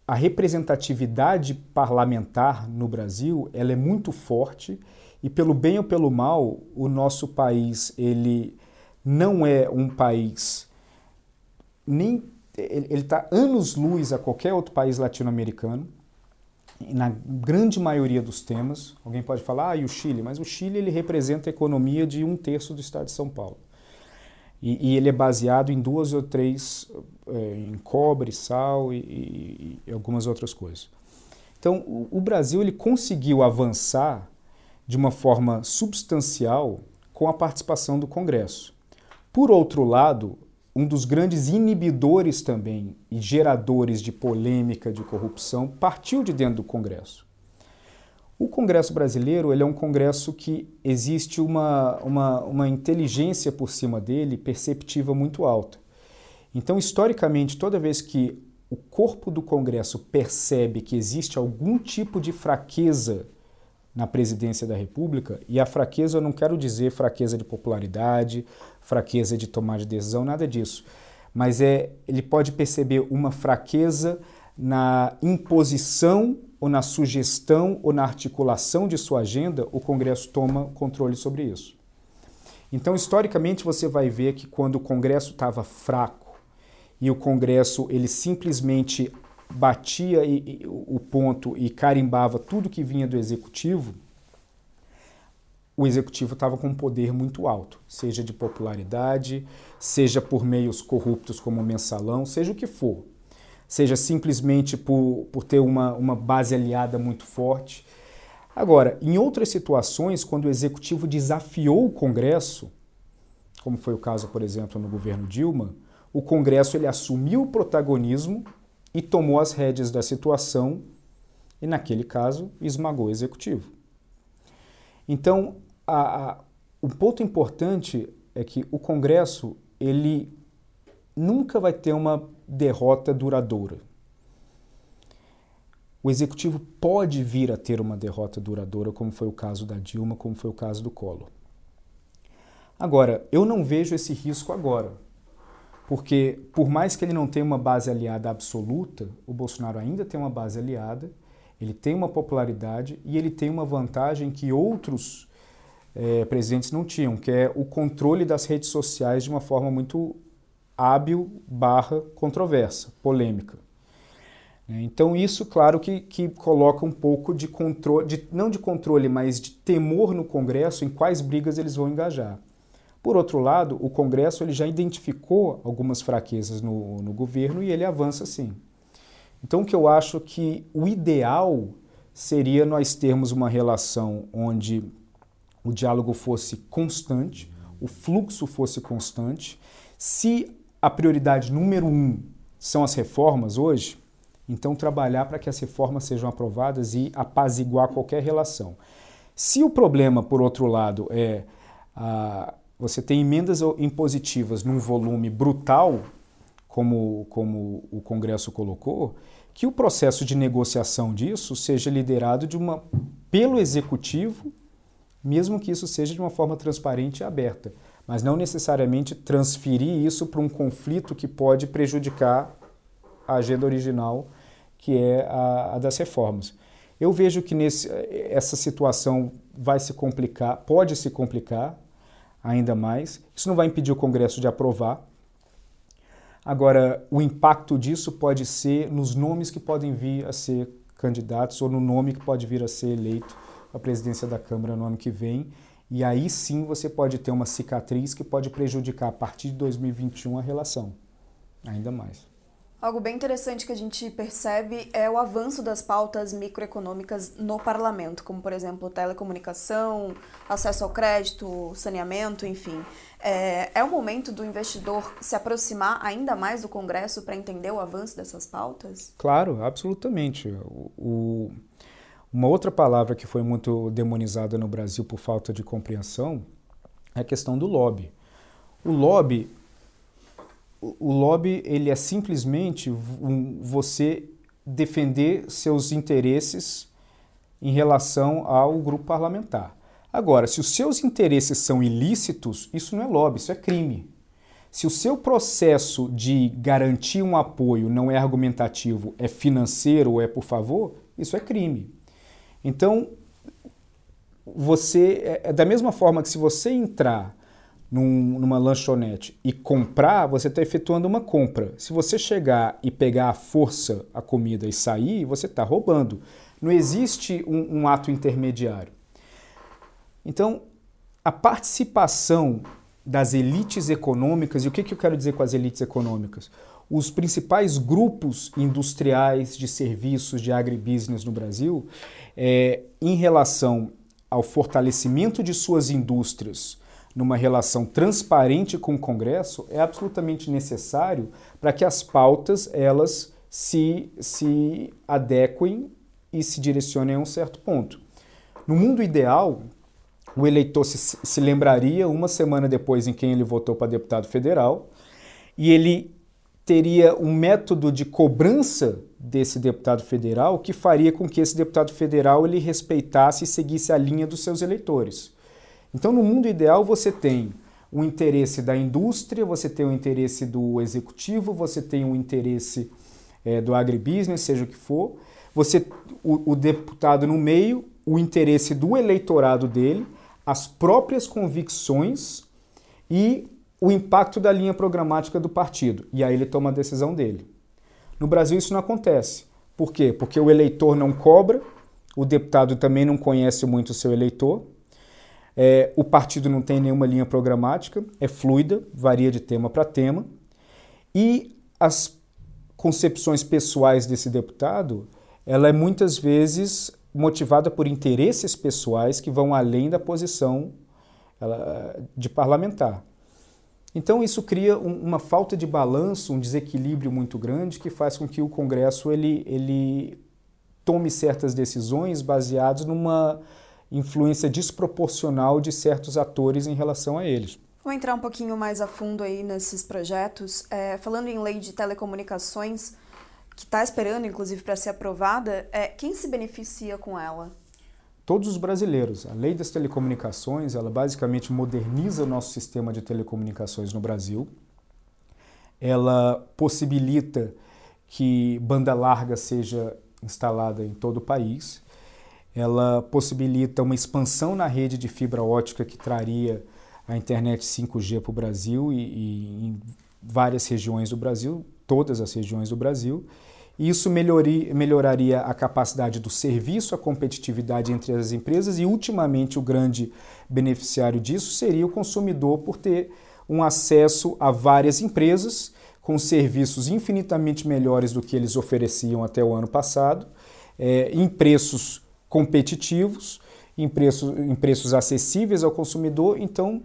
a representatividade parlamentar no Brasil ela é muito forte e pelo bem ou pelo mal o nosso país ele não é um país nem ele está anos-luz a qualquer outro país latino-americano, na grande maioria dos temas. Alguém pode falar, ah, e o Chile? Mas o Chile ele representa a economia de um terço do estado de São Paulo. E, e ele é baseado em duas ou três, é, em cobre, sal e, e, algumas outras coisas. Então, o, o Brasil ele conseguiu avançar de uma forma substancial com a participação do Congresso. Por outro lado, um dos grandes inibidores também e geradores de polêmica, de corrupção, partiu de dentro do Congresso. O Congresso brasileiro ele é um Congresso que existe uma, uma, uma inteligência por cima dele perceptiva muito alta. Então, historicamente, toda vez que o corpo do Congresso percebe que existe algum tipo de fraqueza na presidência da República, e a fraqueza eu não quero dizer fraqueza de popularidade, fraqueza de tomar de decisão, nada disso. Mas é, ele pode perceber uma fraqueza na imposição ou na sugestão ou na articulação de sua agenda, o Congresso toma controle sobre isso. Então, historicamente, você vai ver que quando o Congresso estava fraco e o Congresso ele simplesmente batia o ponto e carimbava tudo que vinha do executivo, o executivo estava com um poder muito alto, seja de popularidade, seja por meios corruptos como o mensalão, seja o que for. Seja simplesmente por, por ter uma, uma base aliada muito forte. Agora, em outras situações, quando o executivo desafiou o Congresso, como foi o caso, por exemplo, no governo Dilma, o Congresso ele assumiu o protagonismo e tomou as rédeas da situação e, naquele caso, esmagou o executivo. Então, a, a, ponto importante é que o Congresso ele nunca vai ter uma derrota duradoura. O executivo pode vir a ter uma derrota duradoura, como foi o caso da Dilma, como foi o caso do Collor. Agora, eu não vejo esse risco agora, porque por mais que ele não tenha uma base aliada absoluta, o Bolsonaro ainda tem uma base aliada, ele tem uma popularidade e ele tem uma vantagem que outros é, presidentes não tinham, que é o controle das redes sociais de uma forma muito hábil barra controversa, polêmica. É, então isso, claro, que, que coloca um pouco de controle, de, não de controle, mas de temor no Congresso em quais brigas eles vão engajar. Por outro lado, o Congresso ele já identificou algumas fraquezas no, no governo e ele avança sim. Então, o que eu acho que o ideal seria nós termos uma relação onde o diálogo fosse constante, o fluxo fosse constante. Se a prioridade número um são as reformas hoje, então trabalhar para que as reformas sejam aprovadas e apaziguar qualquer relação. Se o problema, por outro lado, é ah, você tem emendas impositivas num volume brutal, como, como o Congresso colocou, que o processo de negociação disso seja liderado de uma, pelo Executivo mesmo que isso seja de uma forma transparente e aberta, mas não necessariamente transferir isso para um conflito que pode prejudicar a agenda original, que é a, a das reformas. Eu vejo que nesse, essa situação vai se complicar, pode se complicar ainda mais. Isso não vai impedir o Congresso de aprovar. Agora, o impacto disso pode ser nos nomes que podem vir a ser candidatos ou no nome que pode vir a ser eleito a presidência da Câmara no ano que vem. E aí sim você pode ter uma cicatriz que pode prejudicar a partir de 2021 a relação, ainda mais. Algo bem interessante que a gente percebe é o avanço das pautas microeconômicas no parlamento, como, por exemplo, telecomunicação, acesso ao crédito, saneamento, enfim. É, é o momento do investidor se aproximar ainda mais do Congresso para entender o avanço dessas pautas? Claro, absolutamente. O, o uma outra palavra que foi muito demonizada no Brasil por falta de compreensão é a questão do lobby. O lobby, o lobby ele é simplesmente você defender seus interesses em relação ao grupo parlamentar. Agora, se os seus interesses são ilícitos, isso não é lobby, isso é crime. Se o seu processo de garantir um apoio não é argumentativo, é financeiro ou é por favor, isso é crime. Então, você é, é da mesma forma que se você entrar num, numa lanchonete e comprar, você está efetuando uma compra. Se você chegar e pegar à força a comida e sair, você está roubando. Não existe um, um ato intermediário. Então, a participação das elites econômicas, e o que, que eu quero dizer com as elites econômicas? Os principais grupos industriais de serviços de agribusiness no Brasil, é, em relação ao fortalecimento de suas indústrias numa relação transparente com o Congresso, é absolutamente necessário para que as pautas elas se, se adequem e se direcionem a um certo ponto. No mundo ideal, o eleitor se, se lembraria uma semana depois em quem ele votou para deputado federal e ele teria um método de cobrança desse deputado federal que faria com que esse deputado federal ele respeitasse e seguisse a linha dos seus eleitores. Então, no mundo ideal, você tem o interesse da indústria, você tem o interesse do executivo, você tem o interesse é, do agribusiness, seja o que for, você o, o deputado no meio, o interesse do eleitorado dele, as próprias convicções e o impacto da linha programática do partido. E aí ele toma a decisão dele. No Brasil isso não acontece. Por quê? Porque o eleitor não cobra, o deputado também não conhece muito o seu eleitor, é, o partido não tem nenhuma linha programática, é fluida, varia de tema para tema, e as concepções pessoais desse deputado, ela é muitas vezes motivada por interesses pessoais que vão além da posição de parlamentar. Então isso cria um, uma falta de balanço, um desequilíbrio muito grande que faz com que o Congresso ele, ele tome certas decisões baseadas numa influência desproporcional de certos atores em relação a eles. Vou entrar um pouquinho mais a fundo aí nesses projetos. É, falando em lei de telecomunicações, que está esperando, inclusive, para ser aprovada, é, quem se beneficia com ela? Todos os brasileiros. A lei das telecomunicações, ela basicamente moderniza o nosso sistema de telecomunicações no Brasil. Ela possibilita que banda larga seja instalada em todo o país. Ela possibilita uma expansão na rede de fibra ótica que traria a internet 5G para o Brasil e, e em várias regiões do Brasil, todas as regiões do Brasil. Isso melhoria, melhoraria a capacidade do serviço, a competitividade entre as empresas e, ultimamente, o grande beneficiário disso seria o consumidor por ter um acesso a várias empresas com serviços infinitamente melhores do que eles ofereciam até o ano passado, é, em preços competitivos, em preços, em preços acessíveis ao consumidor. Então,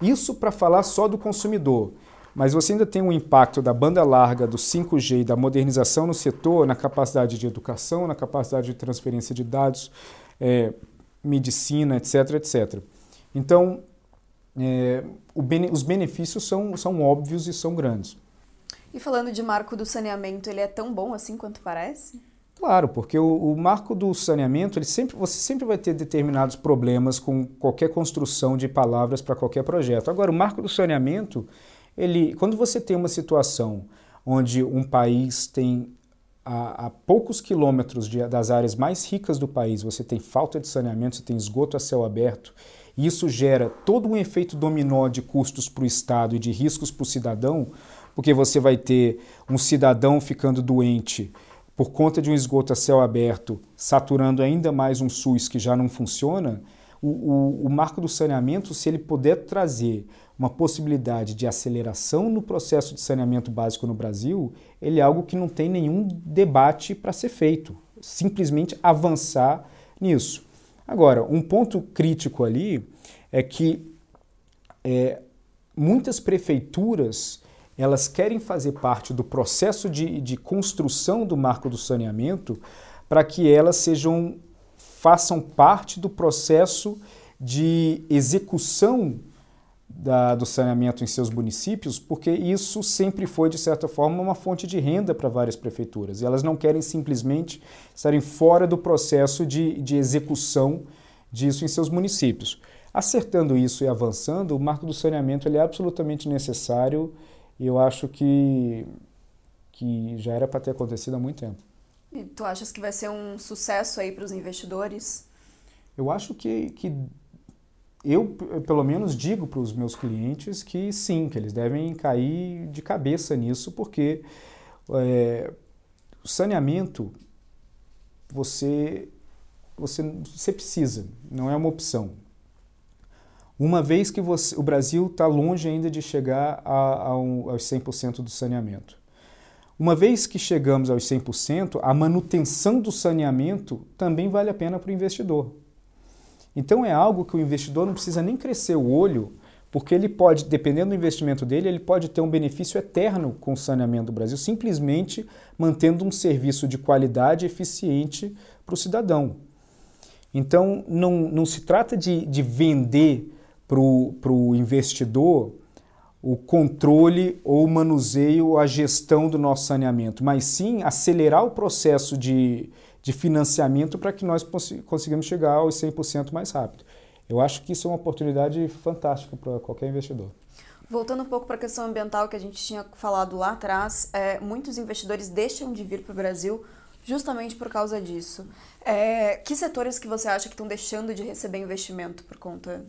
isso para falar só do consumidor mas você ainda tem um impacto da banda larga, do 5G e da modernização no setor, na capacidade de educação, na capacidade de transferência de dados, é, medicina, etc, etc. Então, é, bene, os benefícios são, são óbvios e são grandes. E falando de marco do saneamento, ele é tão bom assim quanto parece? Claro, porque o, o, marco do saneamento, ele sempre, você sempre vai ter determinados problemas com qualquer construção de palavras para qualquer projeto. Agora, o marco do saneamento, ele, quando você tem uma situação onde um país tem a, a poucos quilômetros de, das áreas mais ricas do país, você tem falta de saneamento, você tem esgoto a céu aberto, e isso gera todo um efeito dominó de custos para o Estado e de riscos para o cidadão, porque você vai ter um cidadão ficando doente por conta de um esgoto a céu aberto, saturando ainda mais um SUS que já não funciona. O, o, marco do saneamento, se ele puder trazer uma possibilidade de aceleração no processo de saneamento básico no Brasil, ele é algo que não tem nenhum debate para ser feito. Simplesmente avançar nisso. Agora, um ponto crítico ali é que é, muitas prefeituras elas querem fazer parte do processo de, de construção do marco do saneamento para que elas sejam façam parte do processo de execução da, do saneamento em seus municípios, porque isso sempre foi, de certa forma, uma fonte de renda para várias prefeituras. E elas não querem simplesmente estarem fora do processo de, de execução disso em seus municípios. Acertando isso e avançando, o marco do saneamento ele é absolutamente necessário e eu acho que, que já era para ter acontecido há muito tempo. E tu achas que vai ser um sucesso aí para os investidores? Eu acho que, que eu, pelo menos, digo para os meus clientes que sim, que eles devem cair de cabeça nisso, porque é, o saneamento você, você, você precisa, não é uma opção. Uma vez que você, o Brasil está longe ainda de chegar a, a um, aos 100% do saneamento. Uma vez que chegamos aos 100%, a manutenção do saneamento também vale a pena para o investidor. Então é algo que o investidor não precisa nem crescer o olho, porque ele pode, dependendo do investimento dele, ele pode ter um benefício eterno com o saneamento do Brasil, simplesmente mantendo um serviço de qualidade eficiente para o cidadão. Então não, não se trata de, de vender para o investidor o controle ou o manuseio, a gestão do nosso saneamento, mas sim acelerar o processo de, de financiamento para que nós consigamos chegar aos 100% mais rápido. Eu acho que isso é uma oportunidade fantástica para qualquer investidor. Voltando um pouco para a questão ambiental que a gente tinha falado lá atrás, é, muitos investidores deixam de vir para o Brasil justamente por causa disso. É, que setores que você acha que estão deixando de receber investimento por conta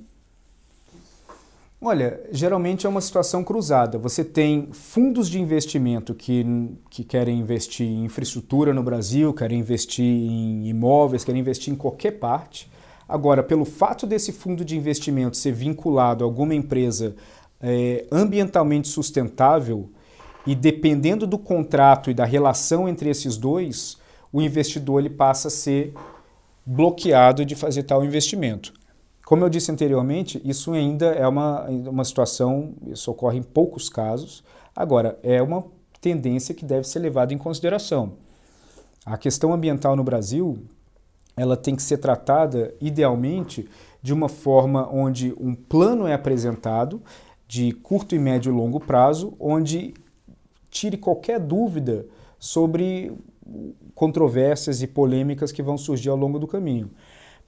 Olha, geralmente é uma situação cruzada. Você tem fundos de investimento que, que querem investir em infraestrutura no Brasil, querem investir em imóveis, querem investir em qualquer parte. Agora, pelo fato desse fundo de investimento ser vinculado a alguma empresa é, ambientalmente sustentável, e dependendo do contrato e da relação entre esses dois, o investidor ele passa a ser bloqueado de fazer tal investimento. Como eu disse anteriormente, isso ainda é uma, uma situação, isso ocorre em poucos casos. Agora, é uma tendência que deve ser levada em consideração. A questão ambiental no Brasil, ela tem que ser tratada idealmente de uma forma onde um plano é apresentado de curto e médio e longo prazo, onde tire qualquer dúvida sobre controvérsias e polêmicas que vão surgir ao longo do caminho.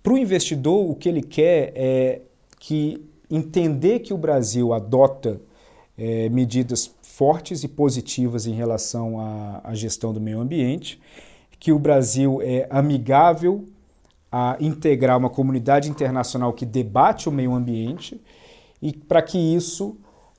Para o investidor, o que ele quer é que entender que o Brasil adota é, medidas fortes e positivas em relação à, à gestão do meio ambiente, que o Brasil é amigável a integrar uma comunidade internacional que debate o meio ambiente e para que isso,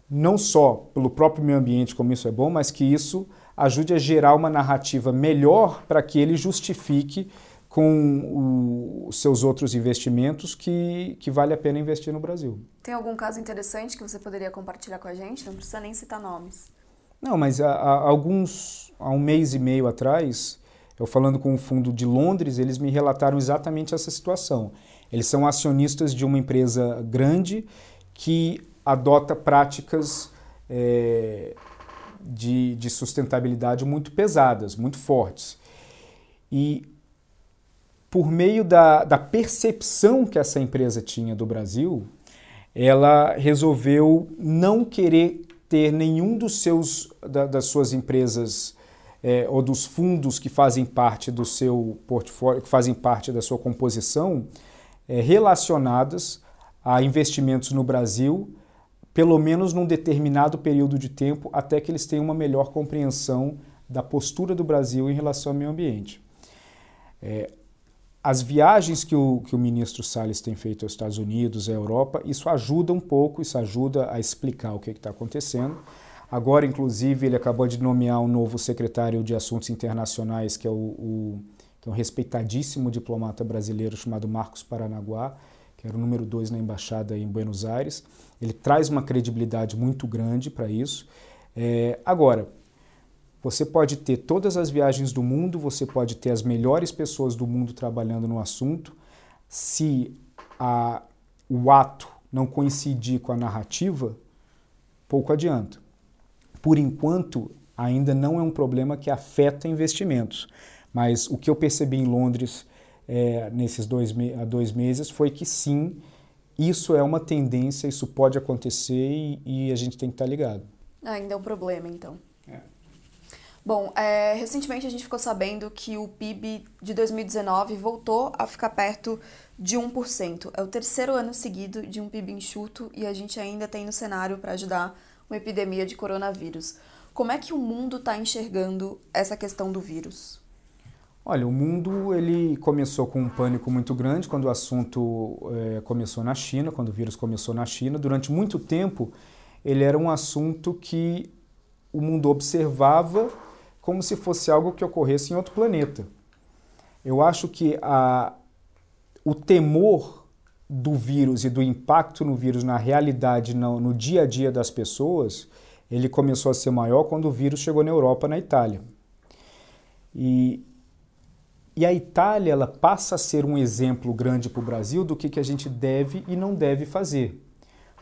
não só pelo próprio meio ambiente, como isso é bom, mas que isso ajude a gerar uma narrativa melhor para que ele justifique com os seus outros investimentos que, que vale a pena investir no Brasil. Tem algum caso interessante que você poderia compartilhar com a gente? Não precisa nem citar nomes. Não, mas há, há alguns, há um mês e meio atrás, eu falando com o fundo de Londres, eles me relataram exatamente essa situação. Eles são acionistas de uma empresa grande que adota práticas é, de, de sustentabilidade muito pesadas, muito fortes. E por meio da, da percepção que essa empresa tinha do Brasil, ela resolveu não querer ter nenhum dos seus da, das suas empresas é, ou dos fundos que fazem parte do seu portfólio, que fazem parte da sua composição, é, relacionadas a investimentos no Brasil, pelo menos num determinado período de tempo, até que eles tenham uma melhor compreensão da postura do Brasil em relação ao meio ambiente. É, as viagens que o, que o ministro Salles tem feito aos Estados Unidos, à Europa, isso ajuda um pouco, isso ajuda a explicar o que está acontecendo. Agora, inclusive, ele acabou de nomear um novo secretário de Assuntos Internacionais, que é o, o que é um respeitadíssimo diplomata brasileiro chamado Marcos Paranaguá, que era o número dois na embaixada em Buenos Aires. Ele traz uma credibilidade muito grande para isso. É, agora, você pode ter todas as viagens do mundo, você pode ter as melhores pessoas do mundo trabalhando no assunto. Se a, o ato não coincidir com a narrativa, pouco adianta por enquanto, ainda não é um problema que afeta investimentos. Mas o que eu percebi em Londres é, nesses dois, há dois meses foi que sim, isso é uma tendência, isso pode acontecer e, e a gente tem que estar ligado. Ainda é um problema, então. Bom, é, recentemente a gente ficou sabendo que o PIB de 2019 voltou a ficar perto de 1%. É o terceiro ano seguido de um PIB enxuto e a gente ainda tem no cenário para ajudar uma epidemia de coronavírus. Como é que o mundo está enxergando essa questão do vírus? Olha, o mundo ele começou com um pânico muito grande quando o assunto é, começou na China, quando o vírus começou na China. Durante muito tempo, ele era um assunto que o mundo observava como se fosse algo que ocorresse em outro planeta. Eu acho que a, o temor do vírus e do impacto no vírus na realidade, no, no dia a dia das pessoas, ele começou a ser maior quando o vírus chegou na Europa, na Itália. E, e a Itália ela passa a ser um exemplo grande para o Brasil do que, que a gente deve e não deve fazer.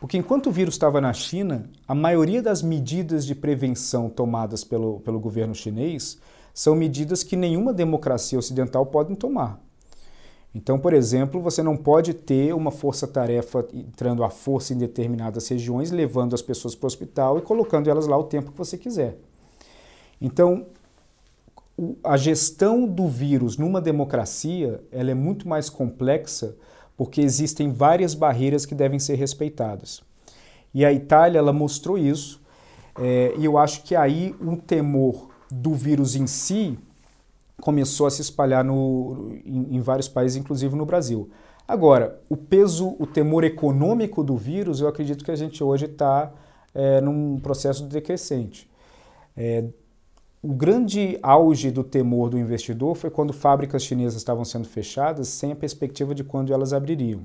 Porque enquanto o vírus estava na China, a maioria das medidas de prevenção tomadas pelo, pelo governo chinês são medidas que nenhuma democracia ocidental pode tomar. Então, por exemplo, você não pode ter uma força-tarefa entrando à força em determinadas regiões, levando as pessoas para o hospital e colocando elas lá o tempo que você quiser. Então, a gestão do vírus numa democracia ela é muito mais complexa porque existem várias barreiras que devem ser respeitadas. E a Itália ela mostrou isso, é, e eu acho que aí um temor do vírus em si começou a se espalhar no, em, em vários países, inclusive no Brasil. Agora, o peso, o temor econômico do vírus, eu acredito que a gente hoje está é, num processo decrescente. É, o grande auge do temor do investidor foi quando fábricas chinesas estavam sendo fechadas sem a perspectiva de quando elas abririam.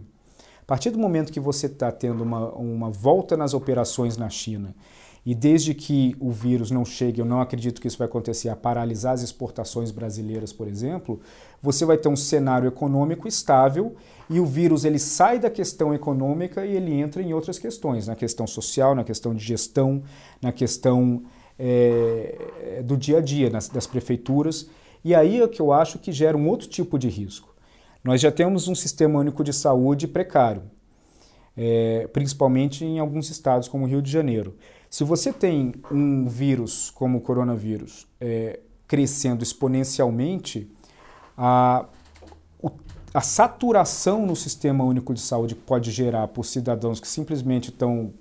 A partir do momento que você está tendo uma, uma volta nas operações na China e desde que o vírus não chegue, eu não acredito que isso vai acontecer, a paralisar as exportações brasileiras, por exemplo, você vai ter um cenário econômico estável e o vírus ele sai da questão econômica e ele entra em outras questões, na questão social, na questão de gestão, na questão é, do dia a dia, nas, das prefeituras. E aí é que eu acho que gera um outro tipo de risco. Nós já temos um sistema único de saúde precário, é, principalmente em alguns estados, como o Rio de Janeiro. Se você tem um vírus como o coronavírus é, crescendo exponencialmente, a, a saturação no sistema único de saúde que pode gerar por cidadãos que simplesmente estão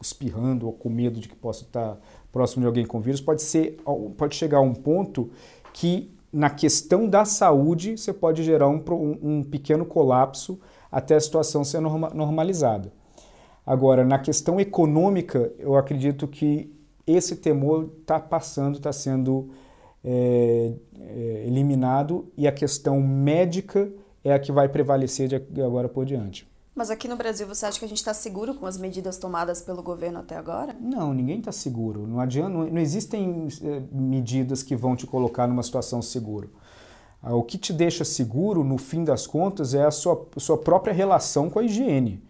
espirrando ou com medo de que possa estar próximo de alguém com vírus pode ser pode chegar a um ponto que na questão da saúde você pode gerar um, um pequeno colapso até a situação ser normalizada. Agora, na questão econômica, eu acredito que esse temor está passando, está sendo é, é, eliminado e a questão médica é a que vai prevalecer de agora por diante. Mas aqui no Brasil você acha que a gente está seguro com as medidas tomadas pelo governo até agora? Não, ninguém está seguro. Não adianta, não, não existem é, medidas que vão te colocar numa situação segura. Ah, o que te deixa seguro, no fim das contas, é a sua, sua própria relação com a higiene.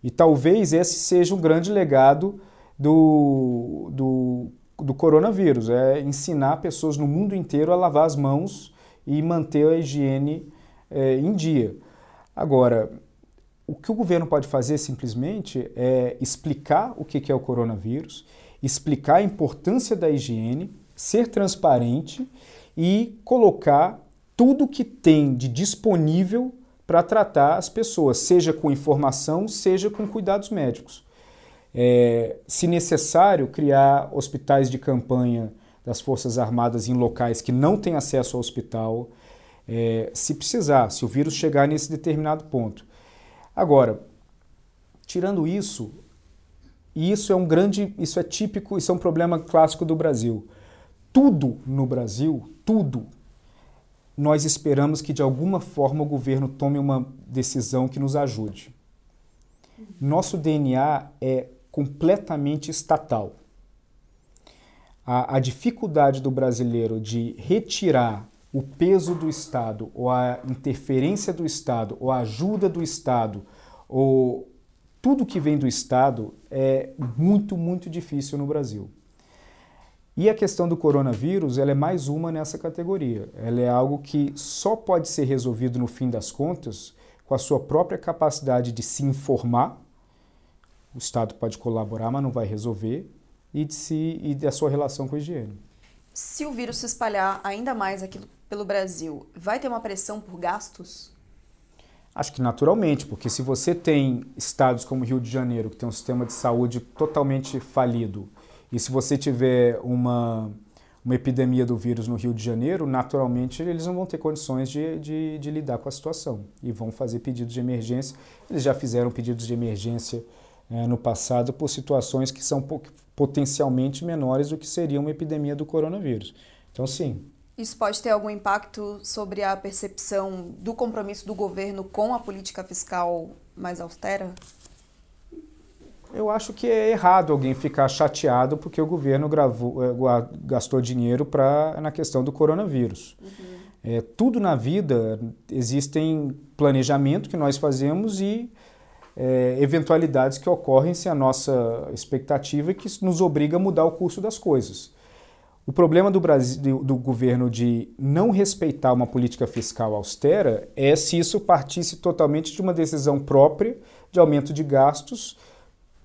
E talvez esse seja um grande legado do, do, do coronavírus, é ensinar pessoas no mundo inteiro a lavar as mãos e manter a higiene é, em dia. Agora, o que o governo pode fazer simplesmente é explicar o que é o coronavírus, explicar a importância da higiene, ser transparente e colocar tudo que tem de disponível para tratar as pessoas, seja com informação, seja com cuidados médicos. É, se necessário, criar hospitais de campanha das Forças Armadas em locais que não têm acesso ao hospital, é, se precisar, se o vírus chegar nesse determinado ponto. Agora, tirando isso, e isso é um grande, isso é típico, isso é um problema clássico do Brasil. Tudo no Brasil, tudo, nós esperamos que de alguma forma o governo tome uma decisão que nos ajude. Nosso DNA é completamente estatal. A, a, dificuldade do brasileiro de retirar o peso do Estado, ou a interferência do Estado, ou a ajuda do Estado, ou tudo que vem do Estado é muito, muito difícil no Brasil. E a questão do coronavírus, ela é mais uma nessa categoria. Ela é algo que só pode ser resolvido no fim das contas com a sua própria capacidade de se informar. O Estado pode colaborar, mas não vai resolver, e, de si, e da sua relação com a higiene. Se o vírus se espalhar ainda mais aqui pelo Brasil, vai ter uma pressão por gastos? Acho que naturalmente, porque se você tem estados como Rio de Janeiro, que tem um sistema de saúde totalmente falido, e se você tiver uma, uma epidemia do vírus no Rio de Janeiro, naturalmente eles não vão ter condições de, de, de, lidar com a situação e vão fazer pedidos de emergência. Eles já fizeram pedidos de emergência é, no passado por situações que são potencialmente menores do que seria uma epidemia do coronavírus. Então, sim. Isso pode ter algum impacto sobre a percepção do compromisso do governo com a política fiscal mais austera? Eu acho que é errado alguém ficar chateado porque o governo gravou, eh, gastou dinheiro pra, na questão do coronavírus. Uhum. É, tudo na vida existem planejamento que nós fazemos e é, eventualidades que ocorrem sem a nossa expectativa e que nos obriga a mudar o curso das coisas. O problema do, Brasil, do governo de não respeitar uma política fiscal austera é se isso partisse totalmente de uma decisão própria de aumento de gastos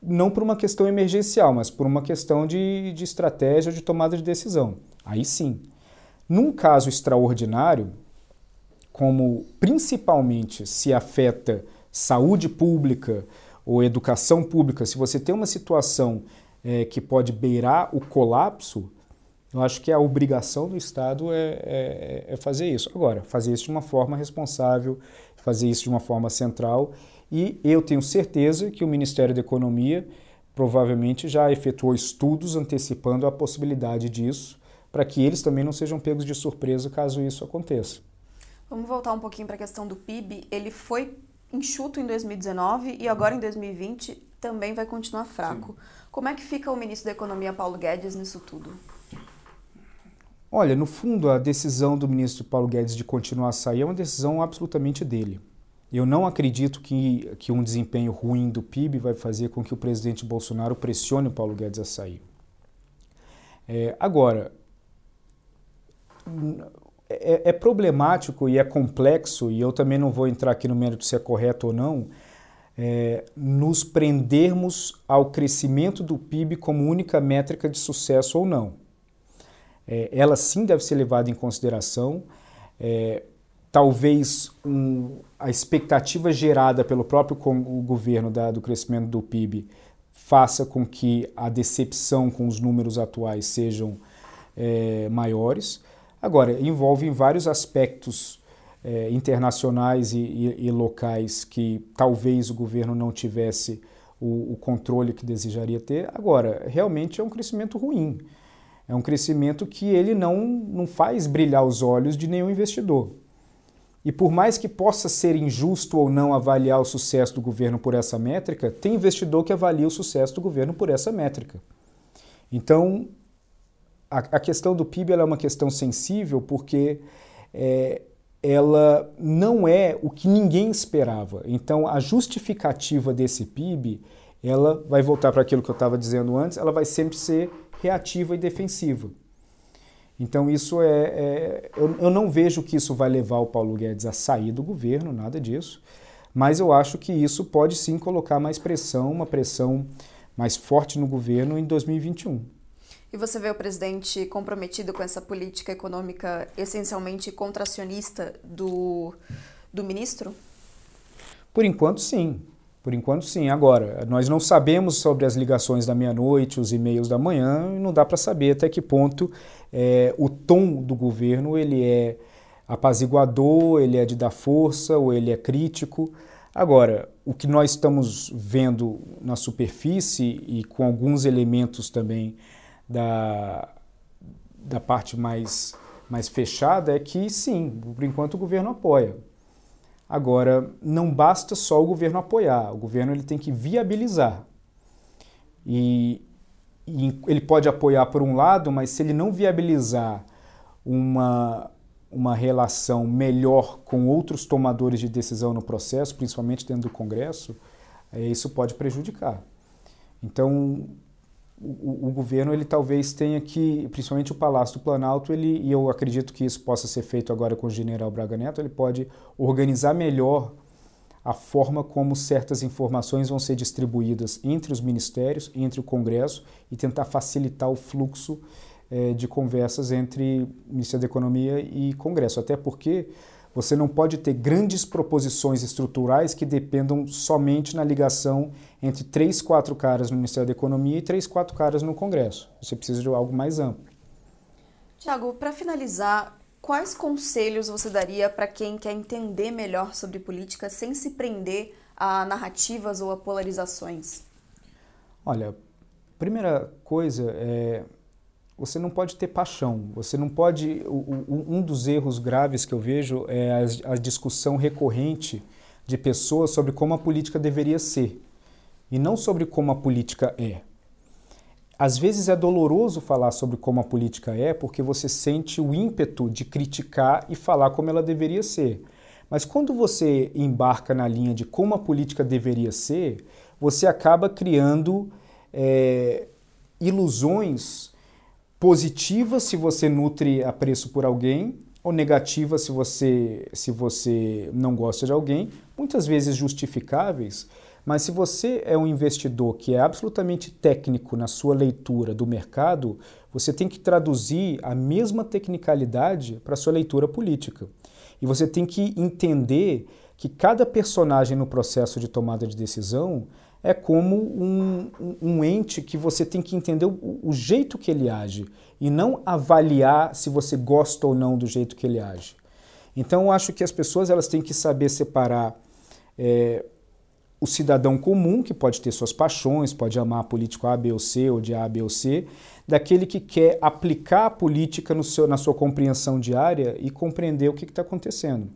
não por uma questão emergencial, mas por uma questão de, de estratégia de tomada de decisão. Aí sim. Num caso extraordinário, como principalmente se afeta saúde pública ou educação pública, se você tem uma situação é, que pode beirar o colapso, eu acho que a obrigação do Estado é, é, é fazer isso. Agora, fazer isso de uma forma responsável, fazer isso de uma forma central e eu tenho certeza que o Ministério da Economia provavelmente já efetuou estudos antecipando a possibilidade disso, para que eles também não sejam pegos de surpresa caso isso aconteça. Vamos voltar um pouquinho para a questão do PIB. Ele foi enxuto em 2019 e agora em 2020 também vai continuar fraco. Sim. Como é que fica o ministro da Economia, Paulo Guedes, nisso tudo? Olha, no fundo, a decisão do ministro Paulo Guedes de continuar a sair é uma decisão absolutamente dele. Eu não acredito que, que um desempenho ruim do PIB vai fazer com que o presidente Bolsonaro pressione o Paulo Guedes a sair. É, agora, é, é, problemático e é complexo, e eu também não vou entrar aqui no mérito se é correto ou não, é, nos prendermos ao crescimento do PIB como única métrica de sucesso ou não. É, ela sim deve ser levada em consideração. É, talvez um, a expectativa gerada pelo próprio governo da, do crescimento do PIB faça com que a decepção com os números atuais sejam é, maiores. Agora, envolve vários aspectos é, internacionais e, e, e, locais que talvez o governo não tivesse o, o, controle que desejaria ter. Agora, realmente é um crescimento ruim. É um crescimento que ele não, não faz brilhar os olhos de nenhum investidor. E por mais que possa ser injusto ou não avaliar o sucesso do governo por essa métrica, tem investidor que avalia o sucesso do governo por essa métrica. Então, a, a questão do PIB é uma questão sensível porque é, ela não é o que ninguém esperava. Então, a justificativa desse PIB, ela vai voltar para aquilo que eu estava dizendo antes, ela vai sempre ser reativa e defensiva. Então, isso é. é eu, eu não vejo que isso vai levar o Paulo Guedes a sair do governo, nada disso. Mas eu acho que isso pode sim colocar mais pressão, uma pressão mais forte no governo em 2021. E você vê o presidente comprometido com essa política econômica essencialmente contracionista do, do ministro? Por enquanto, sim. Por enquanto, sim. Agora, nós não sabemos sobre as ligações da meia-noite, os e-mails da manhã, e não dá para saber até que ponto é, o tom do governo ele é apaziguador, ele é de dar força ou ele é crítico. Agora, o que nós estamos vendo na superfície e com alguns elementos também da, da parte mais, mais fechada é que sim, por enquanto o governo apoia. Agora, não basta só o governo apoiar, o governo ele tem que viabilizar. E, e ele pode apoiar por um lado, mas se ele não viabilizar uma, uma relação melhor com outros tomadores de decisão no processo, principalmente dentro do Congresso, isso pode prejudicar. Então, o, o, governo ele talvez tenha que, principalmente o Palácio do Planalto, ele, e eu acredito que isso possa ser feito agora com o general Braga Neto, ele pode organizar melhor a forma como certas informações vão ser distribuídas entre os ministérios, entre o Congresso e tentar facilitar o fluxo eh, de conversas entre Ministério da Economia e Congresso. Até porque você não pode ter grandes proposições estruturais que dependam somente na ligação entre três, quatro caras no Ministério da Economia e três, quatro caras no Congresso. Você precisa de algo mais amplo. Tiago, para finalizar, quais conselhos você daria para quem quer entender melhor sobre política sem se prender a narrativas ou a polarizações? Olha, primeira coisa é você não pode ter paixão. Você não pode. um dos erros graves que eu vejo é a, a discussão recorrente de pessoas sobre como a política deveria ser e não sobre como a política é. Às vezes é doloroso falar sobre como a política é porque você sente o ímpeto de criticar e falar como ela deveria ser. Mas quando você embarca na linha de como a política deveria ser, você acaba criando é, ilusões positiva se você nutre apreço por alguém ou negativa se você se você não gosta de alguém, muitas vezes justificáveis, mas se você é um investidor que é absolutamente técnico na sua leitura do mercado, você tem que traduzir a mesma tecnicalidade para a sua leitura política. E você tem que entender que cada personagem no processo de tomada de decisão é como um, um, ente que você tem que entender o, o, jeito que ele age e não avaliar se você gosta ou não do jeito que ele age. Então, eu acho que as pessoas elas têm que saber separar é, o cidadão comum, que pode ter suas paixões, pode amar político A, B ou C, ou de A, B ou C, daquele que quer aplicar a política no seu, na sua compreensão diária e compreender o que está acontecendo.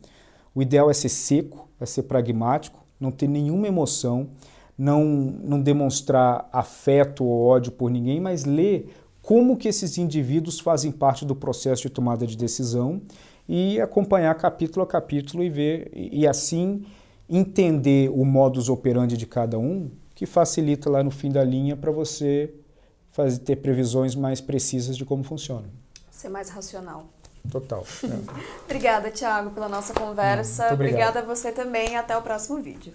O ideal é ser seco, é ser pragmático, não ter nenhuma emoção, não, não demonstrar afeto ou ódio por ninguém, mas ler como que esses indivíduos fazem parte do processo de tomada de decisão e acompanhar capítulo a capítulo e ver e assim entender o modus operandi de cada um, que facilita lá no fim da linha para você fazer, ter previsões mais precisas de como funciona. Ser mais racional. Total. É. Obrigada, Thiago, pela nossa conversa. Obrigada a você também. Até o próximo vídeo.